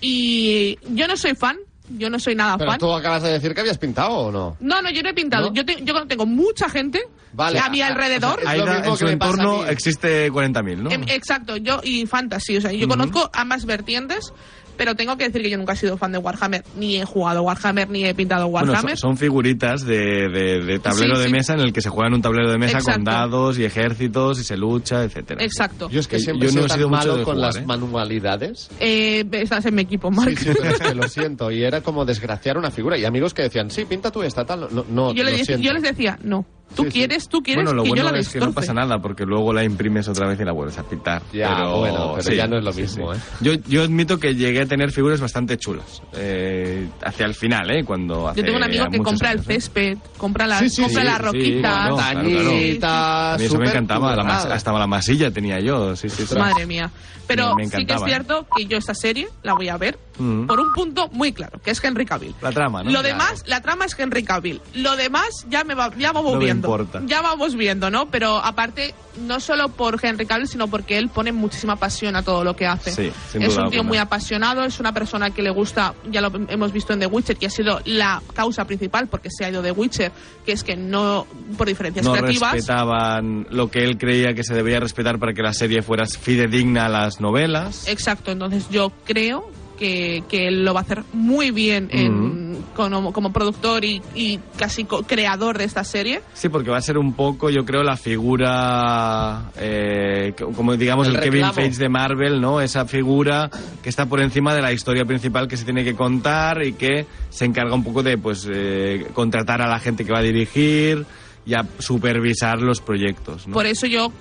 Y yo no soy fan, yo no soy nada Pero fan. tú acabas de decir que habías pintado o no. No, no, yo no he pintado. ¿No? Yo, te- yo tengo mucha gente Vale. a mi alrededor. o sea, es lo Aida, mismo en su que me pasa a entorno existe 40.000, ¿no? Em, exacto, yo y fantasy, o sea, yo Ujú. conozco ambas vertientes. Pero tengo que decir que yo nunca he sido fan de Warhammer, ni he jugado Warhammer, ni he pintado Bueno, Warhammer. son, son figuritas de, de- de tablero Sí, de sí. mesa en el que se juega en un tablero de mesa con dados y ejércitos y se lucha, etcétera. Exacto. Yo es que siempre yo he no sido he sido mucho malo de con jugar, las ¿eh? manualidades. Eh, estás en mi equipo, Mark. Sí, sí, pero es que lo siento. Y era como desgraciar una figura. Y amigos que decían, sí, pinta tú esta, tal. No, no, yo, le lo dec- siento. yo les decía, no. Tú Sí, sí. quieres, tú quieres Bueno, lo que bueno yo la es que no pasa nada porque luego la imprimes otra vez y la vuelves a pintar. Ya, pero, bueno, pero ya no es lo mismo, ¿eh? Yo, yo admito que llegué a tener figuras bastante chulas eh, hacia el final, ¿eh? Cuando hace Yo tengo un amigo que compra años, el ¿eh? césped, compra sí, compra claro, claro. Tañitas, A mí eso me encantaba, la mas- hasta la masilla tenía yo, sí, sí, sí. Madre mía. Pero Me- me sí que es cierto que yo esta serie la voy a ver Mm. por un punto muy claro, que es Henry Cavill. La trama, ¿no? Lo demás, la trama es Henry Cavill. Lo demás ya me va, ya vamos No me viendo. importa. Ya vamos viendo, ¿no? Pero aparte, no solo por Henry Cavill, sino porque él pone muchísima pasión a todo lo que hace. Sí, sin es duda un tío alguna. muy apasionado, es una persona que le gusta, ya lo hemos visto en The Witcher, que ha sido la causa principal porque se ha ido The Witcher, que es que no, por diferencias no creativas. respetaban lo que él creía que se debía respetar para que la serie fuera fidedigna a las novelas. Exacto, entonces yo creo que, que él lo va a hacer muy bien en- como, como productor y, y casi co- creador de esta serie. Sí, porque va a ser un poco, yo creo, la figura, eh, co- como digamos El el, Kevin. Feige de Marvel, ¿no? Esa figura que está por encima de la historia principal que se tiene que contar y que se encarga un poco de, pues, eh, contratar a la gente que va a dirigir y a supervisar los proyectos, ¿no? Por eso yo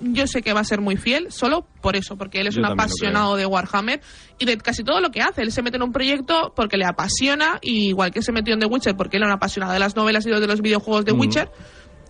yo sé que va a ser muy fiel, solo por eso, porque él es Yo un apasionado de Warhammer y de casi todo lo que hace. Él se mete en un proyecto porque le apasiona, y igual que se metió en The Witcher porque él era un apasionado de las novelas y de los videojuegos de Mm. Witcher.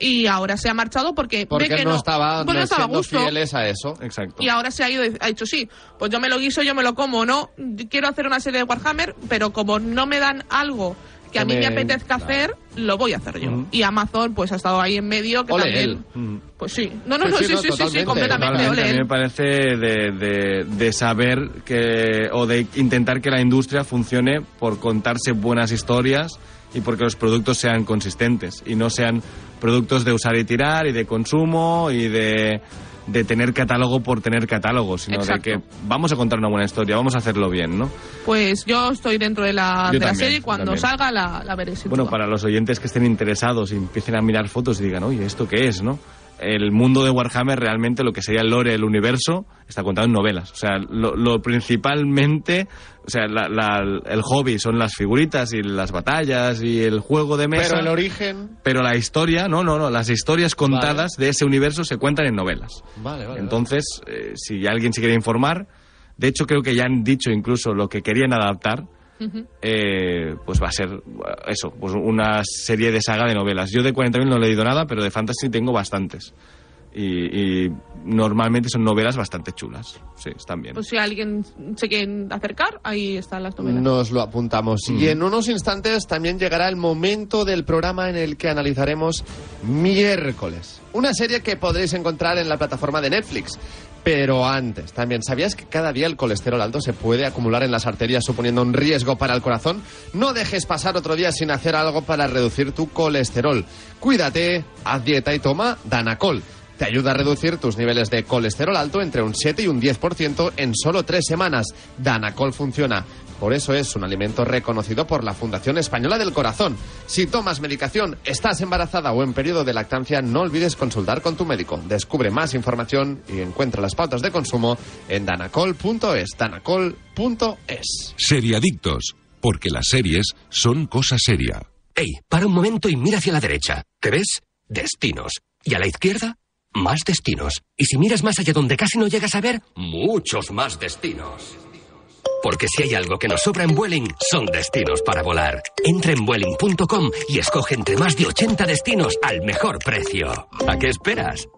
Y ahora se ha marchado porque, Porque ve que no, estaba, pues no estaba a gusto. fieles a eso. Exacto. Y ahora se ha ido ha dicho, sí, pues yo me lo guiso, yo me lo como, ¿no? Quiero hacer una serie de Warhammer, pero como no me dan algo que a mí me apetezca hacer, lo voy a hacer yo. Y Amazon, pues ha estado ahí en medio, que Ole también... él. Pues sí. No, no, Sí, no, sí, sí, no, sí, sí, completamente, ole a mí me parece de, de- de saber que o de intentar que la industria funcione por contarse buenas historias y porque los productos sean consistentes y no sean productos de usar y tirar y de consumo y de, de tener catálogo por tener catálogo, sino Exacto. de que vamos a contar una buena historia, vamos a hacerlo bien, ¿no? Pues yo estoy dentro de la, de la también, serie y cuando salga la, la veré sin Bueno, duda. para los oyentes que estén interesados y empiecen a mirar fotos y digan, oye, ¿esto qué es, no? El mundo de Warhammer realmente, lo que sería el lore, el universo, está contado en novelas. O sea, lo, lo principalmente, o sea, la- la- el hobby son las figuritas y las batallas y el juego de mesa. Pero el origen... pero la historia, no, no, no, las historias contadas de ese universo se cuentan en novelas. Vale, vale. Entonces, eh, si alguien se quiere informar, de hecho creo que ya han dicho incluso lo que querían adaptar, Eh, pues va a ser eso, pues una serie de saga de novelas. Yo de 40.000 no he leído nada, pero de fantasy tengo bastantes. Y, y normalmente son novelas bastante chulas. Sí, están bien. Pues si alguien se quiere acercar, ahí están las novelas. Nos lo apuntamos. Y en unos instantes también llegará el momento del programa en el que analizaremos miércoles. Una serie que podréis encontrar en la plataforma de Netflix. Pero antes, también, ¿sabías que cada día el colesterol alto se puede acumular en las arterias suponiendo un riesgo para el corazón? No dejes pasar otro día sin hacer algo para reducir tu colesterol. Cuídate, haz dieta y toma Danacol. Te ayuda a reducir tus niveles de colesterol alto entre un 7 y un 10% en solo tres semanas. Danacol funciona. Por eso es un alimento reconocido por la Fundación Española del Corazón. Si tomas medicación, estás embarazada o en periodo de lactancia, no olvides consultar con tu médico. Descubre más información y encuentra las pautas de consumo en danacol.es. danacol.es. Seriadictos, porque las series son cosa seria. Ey, para un momento y mira hacia la derecha. ¿Qué ves? Destinos. Y a la izquierda, más destinos. Y si miras más allá donde casi no llegas a ver, muchos más destinos. Porque si hay algo que nos sobra en Vueling, son destinos para volar. Entra en Vueling.com y escoge entre más de 80 destinos al mejor precio. ¿A qué esperas?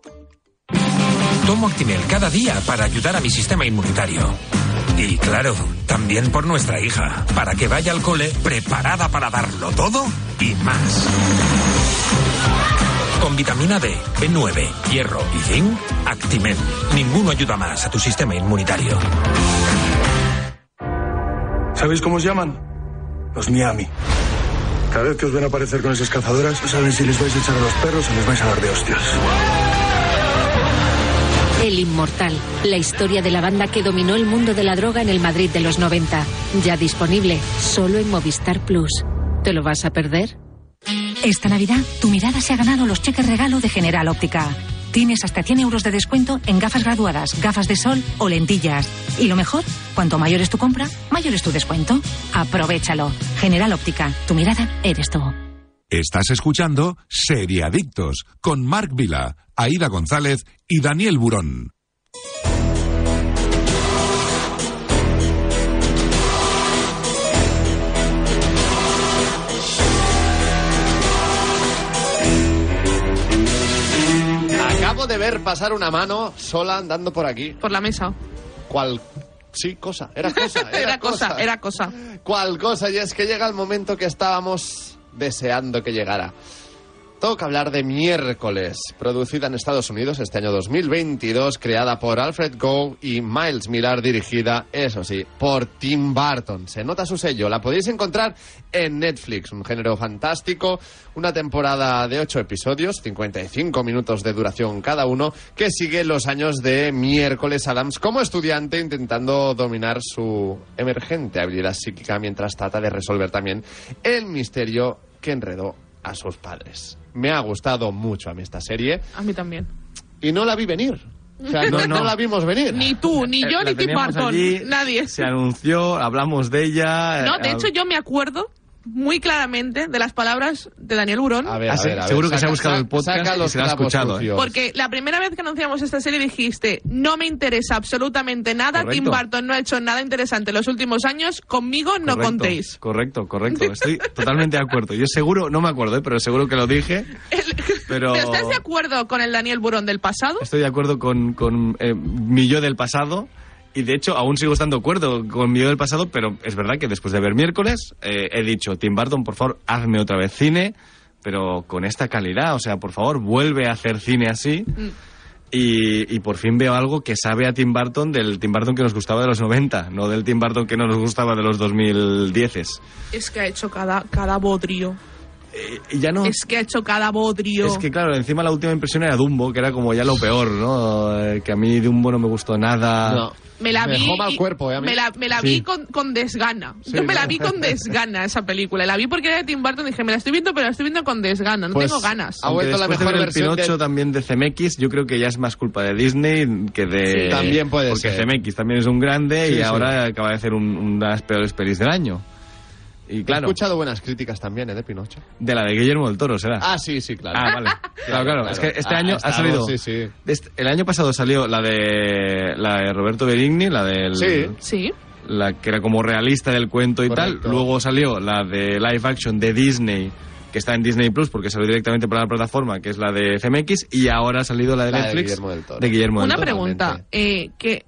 Tomo Actimel cada día para ayudar a mi sistema inmunitario. Y claro, también por nuestra hija, para que vaya al cole preparada para darlo todo y más. Con vitamina D, B9, hierro y zinc, Actimel. Ninguno ayuda más a tu sistema inmunitario. ¿Sabéis cómo os llaman? Los Miami. Cada vez que os ven aparecer con esas cazadoras, no saben si les vais a echar a los perros o les vais a dar de hostias. El Inmortal, la historia de la banda que dominó el mundo de la droga en el Madrid de los 90. Ya disponible solo en Movistar Plus. ¿Te lo vas a perder? Esta Navidad, tu mirada se ha ganado los cheques regalo de General Óptica. Tienes hasta 100 euros de descuento en gafas graduadas, gafas de sol o lentillas. Y lo mejor, cuanto mayor es tu compra, mayor es tu descuento. Aprovechalo. General Óptica, tu mirada eres tú. Estás escuchando Seriadictos con Marc Vila, Aida González y Daniel Burón. Acabo de ver pasar una mano sola andando por aquí. Por la mesa. ¿Cuál? Sí, cosa. Era cosa. Era, Era cosa, era cosa. ¿Cuál cosa? Y es que llega el momento que estábamos deseando que llegara. Toca hablar de Miércoles, producida en Estados Unidos este año 2022, creada por Alfred Gough y Miles Millar, dirigida, eso sí, por Tim Burton. Se nota su sello, la podéis encontrar en Netflix, un género fantástico, una temporada de ocho episodios, 55 minutos de duración cada uno, que sigue los años de Miércoles Adams como estudiante intentando dominar su emergente habilidad psíquica mientras trata de resolver también el misterio que enredó a sus padres. Me ha gustado mucho a mí esta serie A mí también. y no la vi venir. O sea, no, No, no. no la vimos venir. Ni tú, ni yo, ni Tim Burton. allí, Nadie. Se anunció, hablamos de ella. No, de eh, hecho yo me acuerdo muy claramente de las palabras de Daniel Burón. A ver, Ah, a ver, a ver, seguro que se ha saca- buscado el saca podcast y se lo ha escuchado, ¿eh? Porque la primera vez que anunciamos esta serie dijiste, no me interesa absolutamente nada, Correcto. Tim Burton no ha hecho nada interesante en los últimos años, conmigo no correcto, contéis. Correcto, correcto. Estoy totalmente de acuerdo. Yo seguro, no me acuerdo, eh, pero seguro que lo dije. Pero ¿Pero estás de acuerdo con el Daniel Burón del pasado? estoy de acuerdo con, con eh, mi yo del pasado. Y de hecho, aún sigo estando de acuerdo con mi yo del pasado, pero es verdad que después de ver miércoles, eh, he dicho, Tim Burton, por favor, hazme otra vez cine, pero con esta calidad. O sea, por favor, vuelve a hacer cine así. Mm. Y, y por fin veo algo que sabe a Tim Burton del Tim Burton que nos gustaba de los 90, no del Tim Burton que no nos gustaba de los 2010. Es que ha hecho cada, cada bodrio. Y ya no... Es que ha hecho cada bodrio. Es que claro, encima la última impresión era Dumbo, que era como ya lo peor, ¿no? Eh, que a mí Dumbo no me gustó nada. No. Me la Me vi. dejó mal cuerpo, ¿eh, a mí? Me la, me la Sí. vi con, con desgana. Yo me la vi con desgana esa película. La vi porque era de Tim Burton y dije, me la estoy viendo, pero la estoy viendo con desgana. No Pues, tengo ganas. ha vuelto la de mejor el versión Pinocho de- también de CMX, yo creo que ya es más culpa de Disney que de... Sí. También puede porque ser. CMX también es un grande Sí, y sí. ahora acaba de hacer un- una de las peores pelis del año. Y He escuchado buenas críticas también, ¿eh? De Pinocho. de la de Guillermo del Toro será. Ah, sí, sí, claro. Ah, vale. Claro, claro. Es que este Ah, año ha salido... Sí, sí. este- el año pasado salió la de la de Roberto Benigni, la del Sí. Sí. la que era como realista del cuento y Correcto. tal. Luego salió la de live action de Disney, que está en Disney Plus porque salió directamente por la plataforma, que es la de FMX, y ahora ha salido la de La de Netflix Guillermo del Toro. de Guillermo del Una Toro. pregunta. eh, que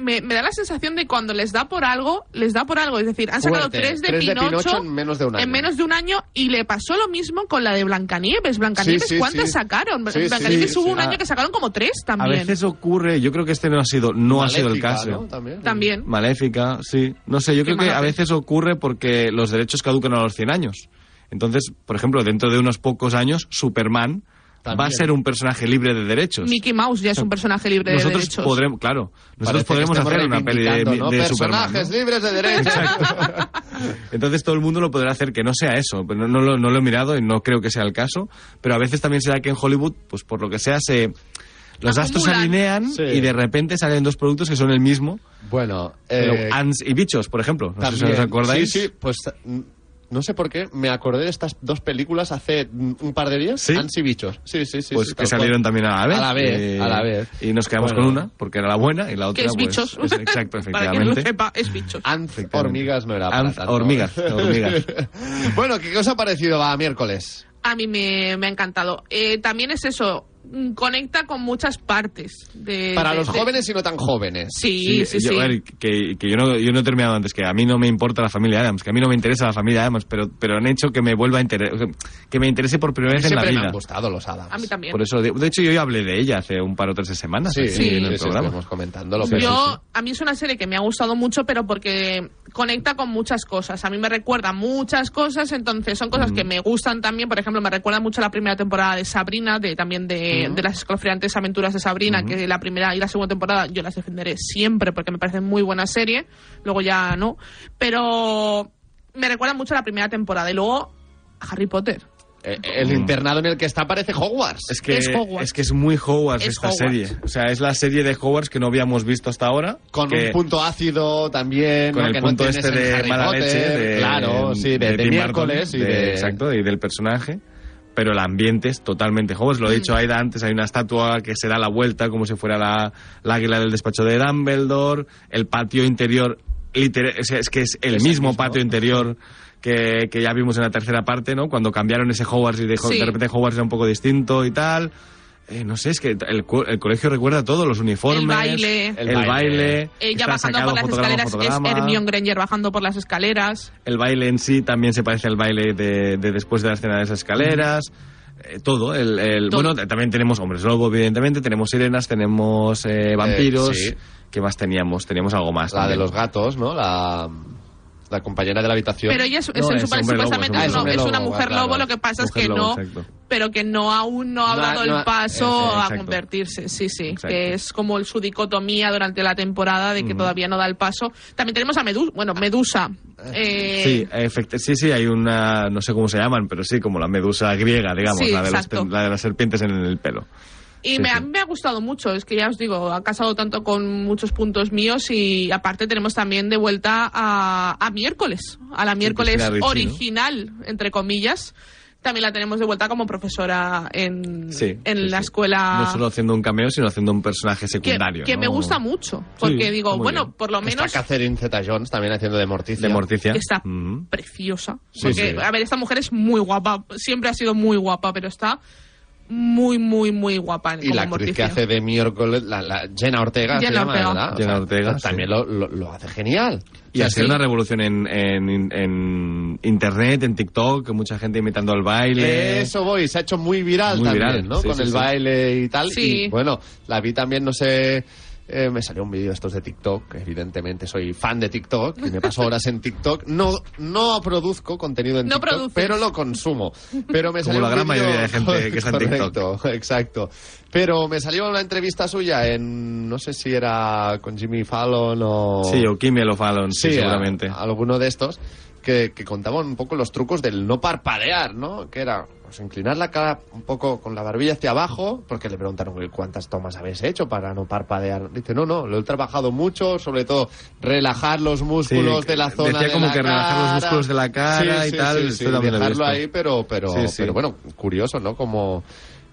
me, me da la sensación de cuando les da por algo, les da por algo. Es decir, han sacado Fuerte. tres de Tres de Pinocho. En menos de un año. en menos de un año y le pasó lo mismo con la de Blancanieves. Blancanieves, Sí, sí, ¿cuántas sí. sacaron? Blancanieves sí, hubo sí. un año que sacaron como tres A también. veces ocurre, yo creo que este no ha sido, no ha sido el caso. ¿no? También. También. Maléfica, sí. No sé, yo Qué creo que a veces ocurre porque los derechos caducan a los 100 años. Entonces, por ejemplo, dentro de unos pocos años, Superman va a También. ser un personaje libre de derechos. Mickey Mouse ya es un personaje libre de nosotros derechos. podremos, claro, nosotros Parece podremos hacer una peli de, ¿no? de Superman. ¿no? Personajes libres de derechos. Entonces todo el mundo lo podrá hacer que no sea eso. No, no lo, no lo he mirado y no creo que sea el caso. Pero a veces también será que en Hollywood, pues por lo que sea, se los astros se Acumulan. alinean Sí. y de repente salen dos productos que son el mismo. Bueno, Pero eh, Ants y bichos, por ejemplo. No sé si también. os acordáis. Sí, sí, pues no sé por qué me acordé de estas dos películas hace mm, un par de días. ¿Sí? Ants y bichos. Sí, sí, sí. pues sí, que salieron cual. también a la vez. A la vez, Eh, a la vez. Y nos quedamos Bueno. con una, porque era la buena, y la otra que es pues, bichos. es- exacto, Para quien no lo efectivamente. sepa, es bichos. Ants Efectivamente. hormigas no era para Ants, tanto. hormigas, hormigas. bueno, ¿qué os ha parecido va miércoles? A mí me, me ha encantado. Eh, también es eso, conecta con muchas partes. De, Para de- los de- jóvenes y no tan jóvenes. Sí, sí, sí. yo, a ver, que, que yo, no, yo no he terminado antes, que a mí no me importa la familia Adams, que a mí no me interesa la familia Adams, pero, pero han hecho que me vuelva a interesar, que me interese por primera vez en la Siempre me vida. han gustado los Adams. A mí también. Por eso, de, de hecho, yo ya hablé de ella hace un par o tres semanas Sí, aquí sí, en el sí, programa. comentándolo. Yo, a mí es una serie que me ha gustado mucho, pero porque conecta con muchas cosas. A mí me recuerda muchas cosas, entonces son cosas que me gustan también. Por ejemplo, me recuerda mucho la primera temporada de Sabrina, de también de, de, de las escalofriantes aventuras de Sabrina, que la primera y la segunda temporada yo las defenderé siempre porque me parece muy buena serie, luego ya no, pero me recuerda mucho a la primera temporada y luego a Harry Potter. Eh, El internado en el que está parece Hogwarts. Es que Es es, Hogwarts. que es muy Hogwarts Es esta Hogwarts. serie. O sea, es la serie de Hogwarts que no habíamos visto hasta ahora. Con que- un punto ácido también, con ¿no? el que punto no este de Harry mala Potter, leche de, claro, sí, de, de Tim miércoles y de... exacto y del personaje pero el ambiente es totalmente Hogwarts lo he dicho Aida antes hay una estatua que se da la vuelta como si fuera la, la águila del despacho de Dumbledore el patio interior literal, es, es que es el Es el mismo, mismo. patio interior que, que ya vimos en la tercera parte no cuando cambiaron ese Hogwarts y de, Sí. de repente Hogwarts era un poco distinto y tal Eh, no sé, es que el, cu- el colegio recuerda todo, los uniformes, El baile. el, El baile. Ella está bajando por las fotograma escaleras fotograma. es Hermione Granger bajando por las escaleras. El baile en sí también se parece al baile de, de después de la escena de las escaleras. Eh, todo, el, el- Todo. bueno, también tenemos hombres lobo, evidentemente, tenemos sirenas, tenemos eh, vampiros. sí. ¿Qué más teníamos? Teníamos algo más. La de los gatos, ¿no? La, la compañera de la habitación. Pero ella es, es- No, es supuest- hombre lobo, supuestamente es una- lobo. es una mujer lobo, lo que pasa es que lobo, no, exacto. pero que no aún no ha No dado no el paso Ese, a exacto. convertirse, sí, sí, Exacto. que es como el- su dicotomía durante la temporada de que todavía no da el paso. También tenemos a Medusa, bueno, Medusa. eh, Sí, efect- sí, sí, hay una, no sé cómo se llaman, pero sí, como la medusa griega, digamos, Sí, la, de las, la de las serpientes en el pelo. Y Sí, me, sí. a mí me ha gustado mucho, es que ya os digo, ha casado tanto con muchos puntos míos y aparte tenemos también de vuelta a, a miércoles, a la miércoles original, entre comillas. También la tenemos de vuelta como profesora en, Sí, en sí, la sí. escuela. No solo haciendo un cameo, sino haciendo un personaje secundario. que me ¿no? gusta mucho, porque Sí, digo, bueno, bien. por lo Está menos Catherine Zeta-Jones también haciendo de Morticia. De Morticia. está Mm. preciosa. Sí, Porque, sí. a ver, esta mujer es muy guapa, siempre ha sido muy guapa, pero está muy, muy, muy guapa Y como la actriz que hace de miércoles, la, la Jenna Ortega, se llama, Ortega. ¿verdad? Jenna Ortega, sí. También lo, lo, lo hace genial. Y ha sido sí. una revolución en, en, en internet, en TikTok, mucha gente imitando el baile. Eso voy, se ha hecho muy viral Muy también, viral, ¿no? sí, Con sí, el sí. baile y tal. Sí. Y bueno, la vi también, no sé. Eh, me salió un vídeo de estos de TikTok, evidentemente soy fan de TikTok y me paso horas en TikTok. No, no produzco contenido en No TikTok, produces. pero lo consumo. Pero me Como salió la gran mayoría de gente que está en TikTok. Correcto, exacto. Pero me salió una entrevista suya en, no sé si era con Jimmy Fallon o... Sí, o Kimmel o Fallon, sí, Sí, seguramente. a- alguno de estos que, que contaban un poco los trucos del no parpadear, ¿no? Que era pues, inclinar la cara un poco con la barbilla hacia abajo, porque le preguntaron "Oye, cuántas tomas habéis hecho para no parpadear. Dice, no, no, lo he trabajado mucho, sobre todo relajar los músculos Sí, de la zona decía de como la que relajar los cara. músculos de la cara Sí, y sí, tal, dejarlo ahí, pero, pero, pero bueno, curioso, ¿no? Como,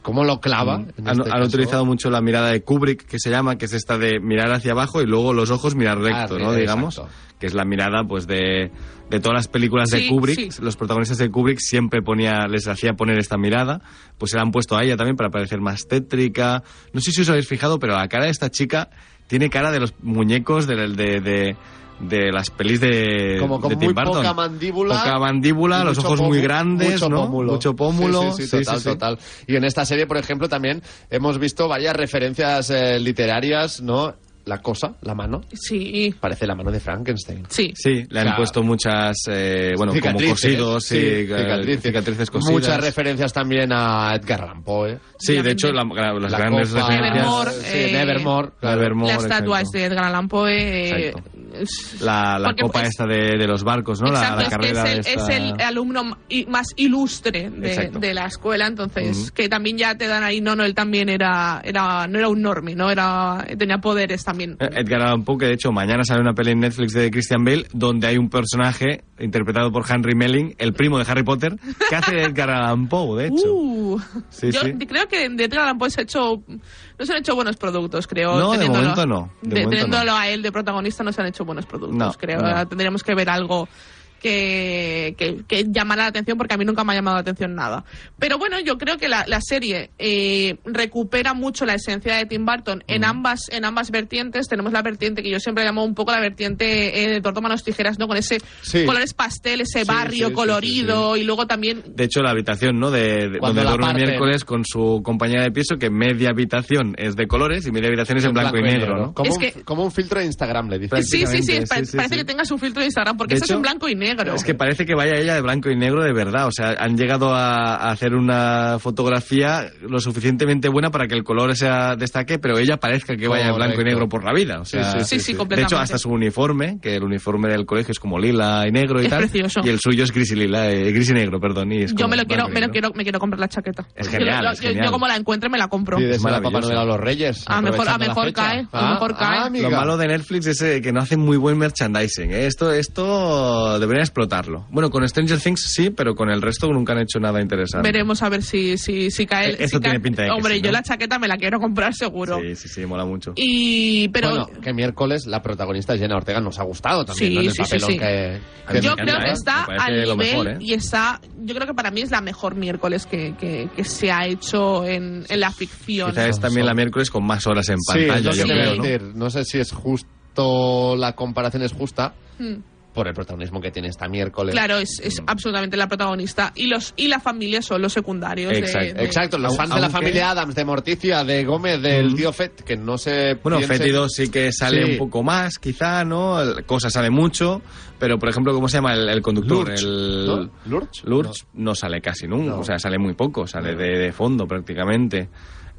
como lo clava. en Mm. Han, este han utilizado mucho la mirada de Kubrick, que se llama, que es esta de mirar hacia abajo y luego los ojos mirar recto, Ah, ¿no? Digamos, que es la mirada, pues, de, de todas las películas de Kubrick. sí. Los protagonistas de Kubrick siempre ponía, les hacía poner esta mirada, pues se la han puesto a ella también para parecer más tétrica. No sé si os habéis fijado, pero la cara de esta chica tiene cara de los muñecos de, de, de, de las pelis de, Como con de Tim muy Burton. poca mandíbula. Poca mandíbula, y los ojos muy grandes, mucho ¿no? Pómulo. Mucho pómulo. Sí, sí, sí, total, total. Y en esta serie, por ejemplo, también hemos visto varias referencias eh, literarias, ¿no? La cosa, la mano, Sí, parece la mano de Frankenstein. sí. Sí, le han O sea, puesto muchas, eh, bueno, como cosidos, sí, sí, eh, cicatrices. cicatrices cosidas. Muchas referencias también a Edgar Allan Poe. Sí, de hecho, la- la- las La grandes copa, referencias... Nevermore, sí, eh, Nevermore, claro. Nevermore, la estatua exacto. es de Edgar Allan Poe. eh, La, la copa es- esta de, de los barcos, ¿no? La- Exacto, la, es que carrera es el, esta- es el alumno más ilustre de, de la escuela, entonces Ujú. que también ya te dan ahí, no, no, él también era, era no era un normie, no era tenía poderes también. Eh, Edgar Allan Poe, que de hecho mañana sale una peli en Netflix de Christian Bale, donde hay un personaje interpretado por Henry Melling, el primo de Harry Potter, que hace de Edgar Allan Poe, de hecho. Uh, Sí, yo sí. creo que de Edgar Allan Poe se ha hecho no se han hecho buenos productos, creo. No, de momento no, de momento teniéndolo a él de protagonista no se han hecho buenos productos, No, creo. no. Tendríamos que ver algo que, que, que llamara la atención porque a mí nunca me ha llamado la atención nada. Pero bueno, yo creo que la, la serie eh, recupera mucho la esencia de Tim Burton en ambas en ambas vertientes. Tenemos la vertiente que yo siempre llamo un poco la vertiente eh, de torto manos tijeras, ¿no? Con ese Sí. colores pastel, ese Sí, barrio sí, sí, colorido y luego también De hecho, la habitación, ¿no? De, de- donde duerme miércoles con su compañera de piso, que media habitación es de colores y media habitación es en blanco, y negro, ¿no? Como, Es un, como un filtro de Instagram, le dicen. Sí, sí, sí, pa- parece sí. que tenga su filtro de Instagram, porque De este es en blanco y De negro. Es que parece que vaya ella de blanco y negro de verdad. O sea, han llegado a, a hacer una fotografía lo suficientemente buena para que el color sea destaque, pero ella parezca que vaya de blanco y negro por la vida. O Sí, sea, sí, sí, Sí, sí, de completamente. hecho, hasta su uniforme, que el uniforme del colegio es como lila y negro y Es tal. precioso. Y el suyo es gris y lila, eh, gris y negro, perdón. y es Yo me lo quiero, me lo quiero, me quiero comprar la chaqueta. Es Yo genial, es yo, genial. yo como la encuentre me la compro. Y de Papá. Noel a los Reyes. A mejor- a la mejor cae, a mejor cae. Lo malo de Netflix es eh, que no hacen muy buen merchandising. ¿eh? Esto, esto deberían explotarlo. Bueno, con Stranger Things sí, pero con el resto nunca han hecho nada interesante. Veremos a ver si, si, si cae. Eh, esto si tiene cae- pinta de que Hombre, sí, yo ¿no? la chaqueta me la quiero comprar seguro. Sí, sí, sí, mola mucho. Y, pero Bueno, que miércoles la protagonista Jenna Ortega nos ha gustado también, Sí, ¿no? En el sí, sí, papelón sí. que... A mí yo me creo encanta, que ¿eh? está Me parece al lo nivel mejor, ¿eh? y está. Yo creo que para mí es la mejor miércoles que, que, que se ha hecho en, en la ficción. Quizá es también la miércoles con más horas en Sí, pantalla, que yo a creo, ¿no? decir. No sé si es justo, la comparación es justa Hmm. Por el protagonismo que tiene esta miércoles. Claro, es, es absolutamente la protagonista. Y los y la familia son los secundarios. de- Exacto, de- Exacto, los fans de la familia Adams, de Morticia, de Gómez, del tío Fett, que no se Bueno, piense- sí que sale Sí. un poco más, quizá, ¿no? El- Cosa sale mucho, pero por ejemplo, ¿cómo se llama el, el conductor? Lurch, el ¿no? ¿Lurch? Lurch no. sale casi nunca, No. o sea, sale muy poco, sale de, de fondo prácticamente.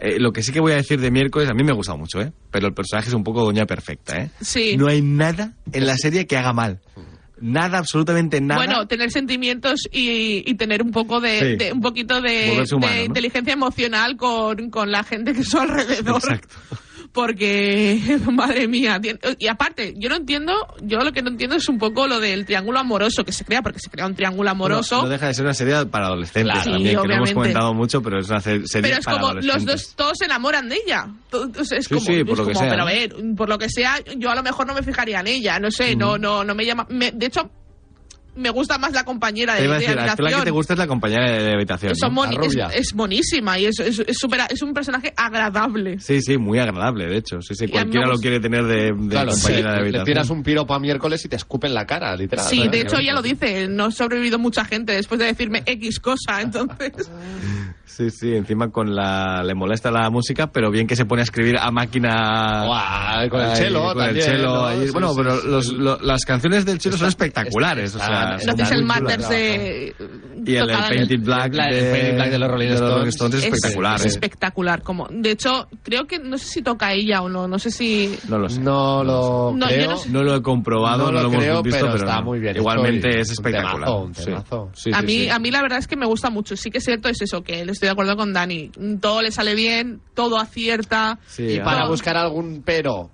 Eh, lo que sí que voy a decir de miércoles, a mí me ha gustado mucho, ¿eh? Pero el personaje es un poco doña perfecta, ¿eh? Sí. No hay nada en la serie que haga mal. Nada, absolutamente nada. Bueno, tener sentimientos y, y tener un poco de, Sí. de- un poquito de, Volverse humano, de ¿no? inteligencia emocional con, con la gente que es su alrededor. Exacto. Porque, madre mía, y aparte, yo no entiendo, yo lo que no entiendo es un poco lo del triángulo amoroso que se crea, porque se crea un triángulo amoroso. No, no deja de ser una serie para adolescentes Claro. también, Sí, que no hemos obviamente. comentado mucho, pero es una se- serie pero es para como los dos todos se enamoran de ella. Es Sí, como, sí, por es lo que como, sea, pero a ver, por lo que sea, yo a lo mejor no me fijaría en ella, no sé, no, no, no me llama. me- de hecho, me gusta más la compañera de, de decir, ti la que habitación. te gusta es la compañera de, de habitación. Son ¿no? moni- es, es monísima y es, es, es, supera- es un personaje agradable. Sí, sí, muy agradable, de hecho. Sí, sí, cualquiera lo quiere tener de, de Claro, sí, compañera de le habitación. tiras un piropo a miércoles y te escupen la cara, literal. Sí, ¿eh? de hecho ella lo dice, no ha sobrevivido mucha gente después de decirme X cosa, entonces... Sí, sí, encima con la... le molesta la música, pero bien que se pone a escribir a máquina... Guau, con el cello con el también, cello ¿no? ahí. Sí, bueno, sí, pero sí. los- lo- las canciones del chelo son espectaculares. o sea, son Los Diesel muy chulas. Matters de... Y el, el el- Painted Black, Black- de, el Painted Black de los Rolling Stones. es espectacular. Es ¿eh? espectacular. Como, de hecho, creo que no sé si toca ella o no. No sé si. No lo sé. No lo No, creo. no sé. No lo he comprobado, no, No lo hemos creo, visto, pero pero, está muy bien Igualmente es espectacular. a mí, a mí la verdad es que me gusta mucho. Sí que es cierto es eso, que estoy de acuerdo con Dani. Todo le sale bien, todo acierta. Sí, Y ah. para No. buscar algún pero,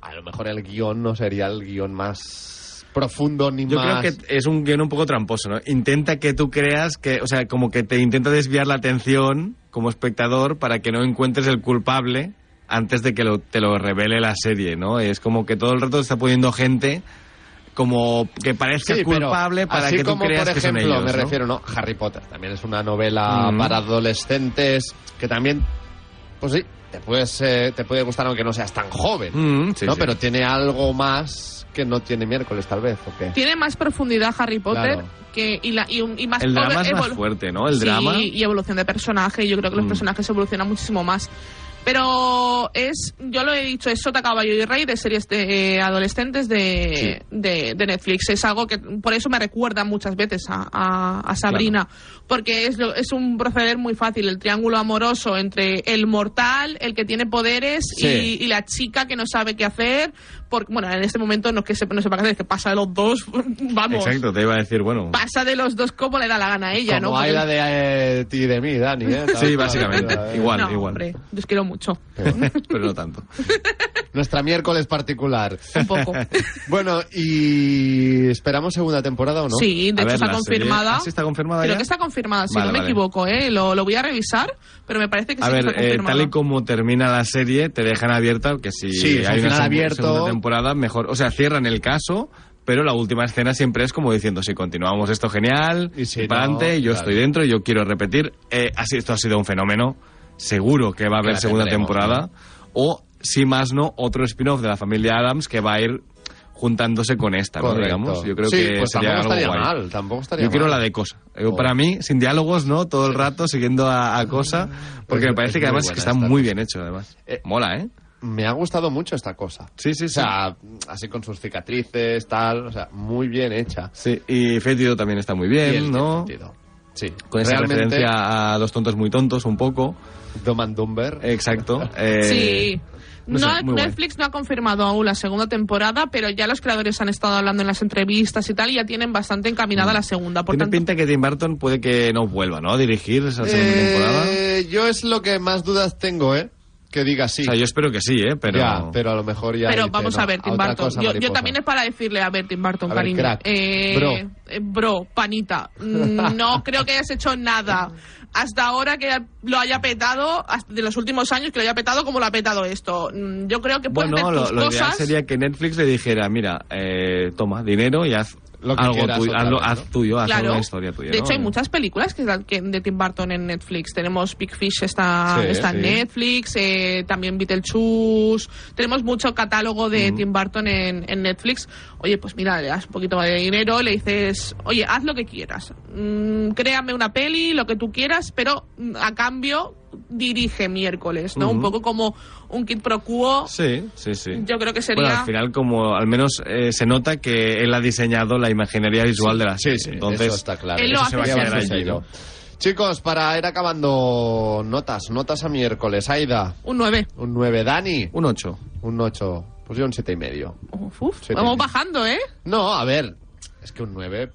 a lo mejor el guion no sería el guion más profundo ni Yo más... creo que es un guion un poco tramposo, ¿no? Intenta que tú creas que, o sea, como que te intenta desviar la atención como espectador para que no encuentres el culpable antes de que lo- te lo revele la serie, ¿no? Es como que todo el rato está poniendo gente como que parezca Sí, culpable para así que tú como, creas por que son ellos, me ¿no? refiero, ¿no? Harry Potter también es una novela Mm. para adolescentes que también, pues sí, te, puedes, eh, te puede gustar aunque no seas tan joven, Mm, sí, ¿no? sí. Pero tiene algo más que no tiene miércoles, tal vez, ¿o qué? Tiene más profundidad Harry Potter Claro. que, y, la, y, un- y más El drama es más fuerte, ¿no? El Sí, drama. y evolución de personaje. Yo creo que los Mm. personajes evolucionan muchísimo más. Pero es, yo lo he dicho, es Sota, Caballo y Rey de series de eh, adolescentes de, de, de Netflix. Es algo que por eso me recuerda muchas veces a, a- a Sabrina. Porque es, lo- es un proceder muy fácil, el triángulo amoroso entre el mortal, el que tiene poderes Sí. y, y la chica que no sabe qué hacer. Porque, bueno, en este momento no es que sepa, no sepa qué hacer, es que pasa de los dos, vamos. Exacto, te iba a decir, bueno. Pasa de los dos como le da la gana a ella, Como ¿no? hay la de eh, ti y de mí, Dani, ¿eh? Sí, básicamente. Eh, Igual, no, igual. hombre, yo os quiero mucho. Pero no tanto. Nuestra miércoles particular. Un poco. Bueno, ¿y esperamos segunda temporada o no? Sí, de A hecho ver, está la serie- confirmada. ¿Ah, sí está confirmada Creo ya? que está confirmada, si Vale, no me vale. equivoco, ¿eh? Lo, lo voy a revisar, pero me parece que A sí ver, que está eh, confirmada. tal y como termina la serie, te dejan abierta que si Sí, hay una abierto. segunda temporada, mejor. O sea, cierran el caso, pero la última escena siempre es como diciendo, si continuamos esto genial, Y si para no, adelante, yo claro. estoy dentro, yo quiero repetir. Eh, así, esto ha sido un fenómeno. Seguro que va a haber segunda temporada. O, si más no, otro spin-off de la familia Adams que va a ir juntándose con esta, ¿no? Digamos. Yo creo sí, que pues sería tampoco algo estaría guay. mal, tampoco estaría Yo quiero mal. la de cosa. Oh. Para mí, sin diálogos, ¿no? Todo el rato siguiendo a, a cosa. Porque Es- me parece es que además es que está muy cosa. bien hecho, además. Eh, Mola, ¿eh? me ha gustado mucho esta cosa. Sí, sí, O sea, así con sus cicatrices, tal, o sea, muy bien hecha. Sí, y Fétido también está muy bien, el ¿no? Fétido. Sí, Con esa realmente, referencia a Dos tontos muy tontos, un poco. Dumb and Dumber. Exacto. eh, Sí. No sé, guay. Netflix no ha confirmado aún la segunda temporada, pero ya los creadores han estado hablando en las entrevistas y tal, y ya tienen bastante encaminada la segunda. Por Tiene tanto, pinta que Tim Burton puede que no vuelva, ¿no? A dirigir esa segunda temporada. Eh, yo es lo que más dudas tengo, ¿eh? Que diga sí. O sea, yo espero que sí, ¿eh? Pero... Ya, pero a lo mejor ya. pero dice, vamos no, a ver, Tim Burton. Yo, yo también es para decirle a ver, Tim Burton, A ver, cariño. crack. Eh, Bro. eh, bro, panita. mm, No creo que hayas hecho nada. Hasta ahora que lo haya petado, de los últimos años que lo haya petado como lo ha petado esto. Mm, Yo creo que puedes Bueno, hacer lo, tus lo ideal cosas. sería que Netflix le dijera, mira, eh, toma dinero y haz Lo que algo quieras tuyo, haz tuyo, haz Claro. una historia tuya. De ¿no? hecho, hay muchas películas que, de Tim Burton en Netflix. Tenemos Big Fish está, Sí, está en. Netflix, eh, también Beetlejuice. Tenemos mucho catálogo de Tim Burton en, en Netflix. Oye, pues mira, le das un poquito de dinero, le dices, oye, haz lo que quieras. Mm, créame una peli, lo que tú quieras, pero mm, a cambio dirige miércoles, ¿no? Un Ujú. poco como un kit pro quo. Sí, sí, sí. Yo creo que sería... Bueno, al final, como al menos eh, se nota que él ha diseñado la imaginería visual de la serie. Entonces, Eso está claro. Él lo eso se va a hace allí, ¿no? Chicos, para ir acabando, notas, notas a miércoles. Aida, Un 9. un 9. Dani, Un 8. un 8. Pues yo un siete y medio. Uf, uf, Siete y vamos medio. bajando, ¿eh? No, a ver, es que un 9.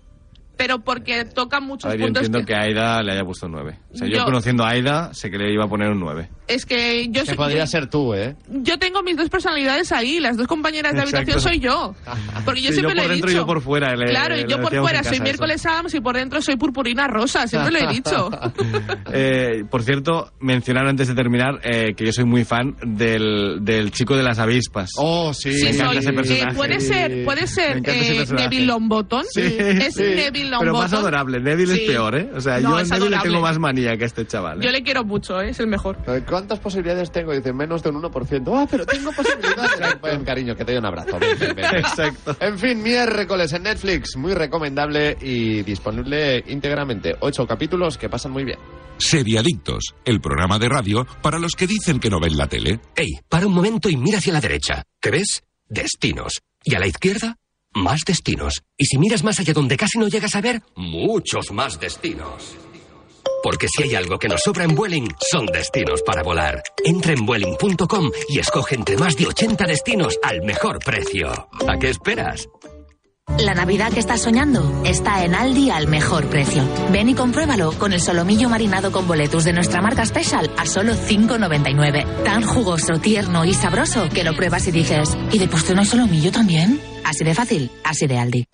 Pero porque toca muchos A ver, yo puntos entiendo que- que a Aida le haya puesto un 9. O sea, yo, Yo- conociendo a Aida, sé que le iba a poner un 9. Es que yo Que soy- podría ser tú, ¿eh? yo tengo mis dos personalidades ahí, las dos compañeras de Exacto. habitación soy yo. Porque yo Sí, siempre yo por lo he dentro y dicho. yo por fuera, le- claro, le yo por fuera soy miércoles Adams y por dentro soy purpurina rosa, siempre lo he dicho. Eh, por cierto, mencionar antes de terminar eh, que yo soy muy fan del, del chico de las avispas. Oh, sí. Sí, Me encanta soy, ese eh, personaje. puede ser, puede ser eh. Neville Longbottom. Sí, es sí. Neville Longbottom. Pero más adorable. Neville Sí. es peor, ¿eh? O sea, No, yo a Neville le tengo más manía que a este chaval. ¿eh? Yo le quiero mucho, ¿eh? es el mejor. Eh, ¿Cuántas posibilidades tengo? Dice, menos de un 1%. Ah, pero tengo posibilidades. Ven, cariño, que te doy un abrazo. Ven, ven, ven. Exacto. En fin, miércoles en Netflix. Muy recomendable y disponible íntegramente. Ocho capítulos que pasan muy bien. Seriadictos, el programa de radio para los que dicen que no ven la tele. Ey, para un momento y mira hacia la derecha. ¿Qué ves? Destinos. Y a la izquierda, más destinos. Y si miras más allá donde casi no llegas a ver, muchos más destinos. Porque si hay algo que nos sobra en Vueling, son destinos para volar. Entra en Vueling.com y escoge entre más de 80 destinos al mejor precio. ¿A qué esperas? La Navidad que estás soñando está en Aldi al mejor precio. Ven y compruébalo con el solomillo marinado con boletus de nuestra marca Special a solo 5,99. Tan jugoso, tierno y sabroso que lo pruebas y dices, ¿y de postre no solomillo también? Así de fácil, así de Aldi.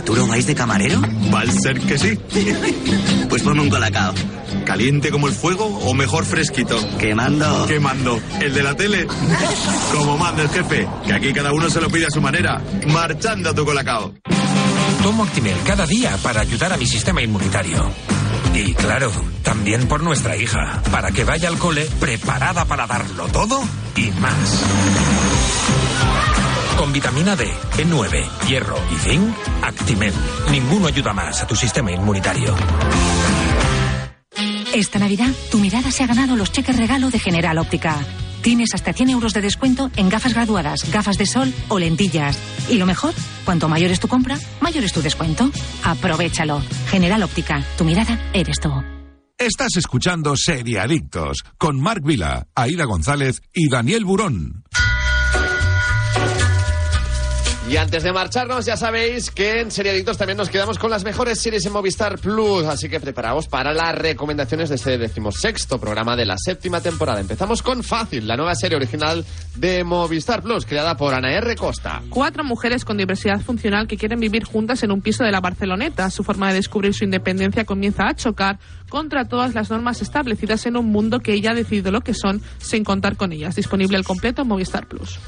¿Arturo vais de camarero? Va a ser que sí. Pues ponme un colacao. ¿Caliente como el fuego o mejor fresquito? Quemando. ¿Qué mando? ¿El de la tele? Como manda el jefe, que aquí cada uno se lo pide a su manera. Marchando tu colacao. Tomo Actimel cada día para ayudar a mi sistema inmunitario. Y claro, también por nuestra hija, para que vaya al cole preparada para darlo todo y más. Con vitamina D, B9, hierro y zinc, Actimel. Ninguno ayuda más a tu sistema inmunitario. Esta Navidad, tu mirada se ha ganado los cheques regalo de General Óptica. Tienes hasta 100 euros de descuento en gafas graduadas, gafas de sol o lentillas. Y lo mejor, cuanto mayor es tu compra, mayor es tu descuento. Aprovechalo. General Óptica, tu mirada eres tú. Estás escuchando Seriadictos con Marc Vila, Aida González y Daniel Burón. Y antes de marcharnos, ya sabéis que en Seriadictos también nos quedamos con las mejores series en Movistar Plus. Así que preparaos para las recomendaciones de este decimosexto programa de la séptima temporada. Empezamos con Fácil, la nueva serie original de Movistar Plus, creada por Ana R. Costa. Cuatro mujeres con diversidad funcional que quieren vivir juntas en un piso de la Barceloneta. Su forma de descubrir su independencia comienza a chocar contra todas las normas establecidas en un mundo que ella ha decidido lo que son sin contar con ellas. Disponible al completo en Movistar Plus.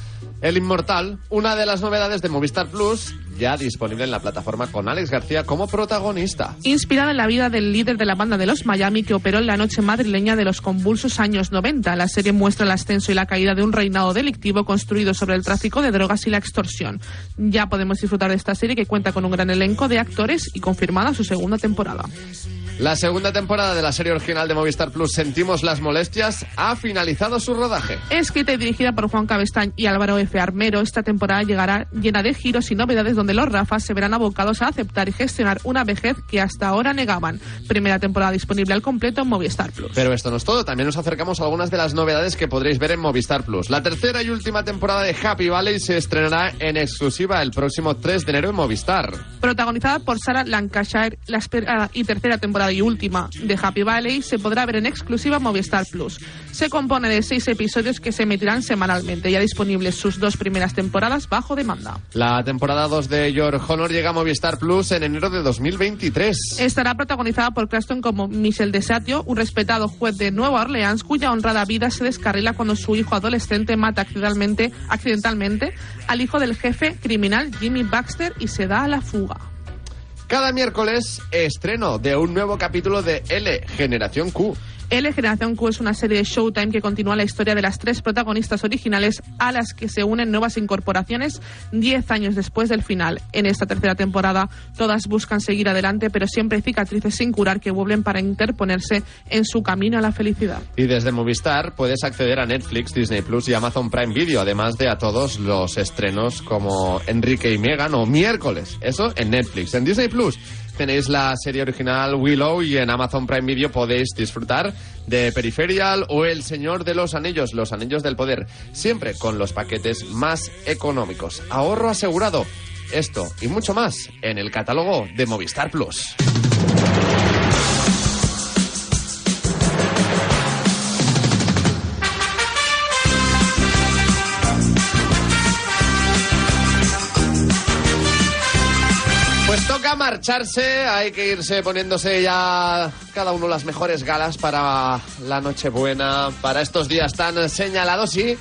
El Inmortal, una de las novedades de Movistar Plus, ya disponible en la plataforma con Alex García como protagonista. Inspirada en la vida del líder de la banda de los Miami que operó en la noche madrileña de los convulsos años 90. La serie muestra el ascenso y la caída de un reinado delictivo construido sobre el tráfico de drogas y la extorsión. Ya podemos disfrutar de esta serie que cuenta con un gran elenco de actores y confirmada su segunda temporada. La segunda temporada de la serie original de Movistar Plus, Sentimos las molestias, ha finalizado su rodaje. Escrita y dirigida por Juan Cabestañ y Álvaro F. Armero, esta temporada llegará llena de giros y novedades donde los Rafas se verán abocados a aceptar y gestionar una vejez que hasta ahora negaban. Primera temporada disponible al completo en Movistar Plus. Pero esto no es todo, también nos acercamos a algunas de las novedades que podréis ver en Movistar Plus. La tercera y última temporada de Happy Valley se estrenará en exclusiva el próximo 3 de enero en Movistar. Protagonizada por Sarah Lancashire, la esperada y tercera temporada y última de Happy Valley se podrá ver en exclusiva Movistar Plus. Se compone de seis episodios que se emitirán semanalmente, ya disponibles sus dos primeras temporadas bajo demanda. La temporada 2 de Your Honor llega a Movistar Plus en enero de 2023. Estará protagonizada por Cranston como Michel Desatio, un respetado juez de Nueva Orleans cuya honrada vida se descarrila cuando su hijo adolescente mata accidentalmente, accidentalmente al hijo del jefe criminal Jimmy Baxter y se da a la fuga. Cada miércoles estreno de un nuevo capítulo de L, Generación Q. L Generación Q es una serie de Showtime que continúa la historia de las tres protagonistas originales a las que se unen nuevas incorporaciones 10 años después del final. En esta tercera temporada todas buscan seguir adelante, pero siempre hay cicatrices sin curar que vuelven para interponerse en su camino a la felicidad. Y desde Movistar puedes acceder a Netflix, Disney Plus y Amazon Prime Video, además de a todos los estrenos como Enrique y Megan o Miércoles. Eso en Netflix. En Disney Plus tenéis la serie original Willow y en Amazon Prime Video podéis disfrutar de Peripheral o El Señor de los Anillos, Los Anillos del Poder, siempre con los paquetes más económicos. Ahorro asegurado. Esto y mucho más en el catálogo de Movistar Plus. Marcharse, hay que irse poniéndose ya cada uno las mejores galas para la Nochebuena, para estos días tan señalados y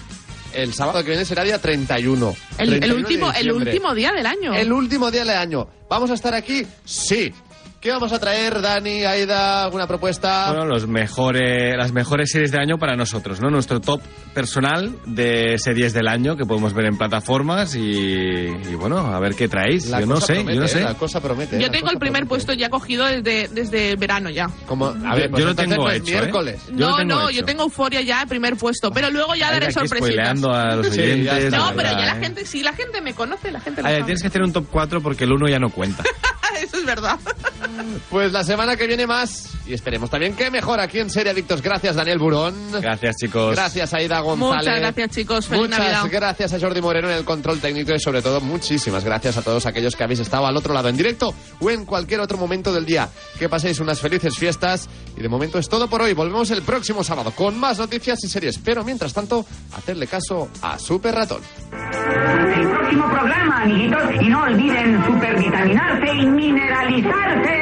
el sábado que viene será día 31. El, el 31 de último, el último día del año. El último día del año. ¿Vamos a estar aquí? Sí. ¿Qué vamos a traer, Dani, Aida? ¿Alguna propuesta? Bueno, los mejores, las mejores series del año para nosotros, ¿no? Nuestro top personal de series del año que podemos ver en plataformas y, y bueno, a ver qué traéis. La yo no sé, promete, yo no ¿eh? sé. La cosa promete. Yo la tengo el primer promete. puesto ya cogido desde, desde verano ya. Como, a ver, Yo- pues yo lo tengo hecho, ¿eh? miércoles. Yo lo no, tengo no, hecho. yo tengo euforia ya, primer puesto. Pero luego ya daré sorpresitas. a los Sí, ya oyentes. está. No, de pero verdad, ya la ¿eh? gente, si la gente me conoce, la gente lo sabe. tienes que hacer un top 4 porque el 1 ya no cuenta. Eso es verdad. Pues la semana que viene más. Y esperemos también que mejor aquí en Serie Adictos. Gracias, Daniel Burón. Gracias, chicos. Gracias, Aida González. Muchas gracias, chicos. Feliz Muchas Navidad. gracias a Jordi Moreno en el control técnico y sobre todo muchísimas gracias a todos aquellos que habéis estado al otro lado en directo o en cualquier otro momento del día. Que paséis unas felices fiestas y de momento es todo por hoy. Volvemos el próximo sábado con más noticias y series. Pero mientras tanto, hacerle caso a Super Ratón. El próximo programa, amiguitos, y no olviden supervitaminarse y mineralizarse.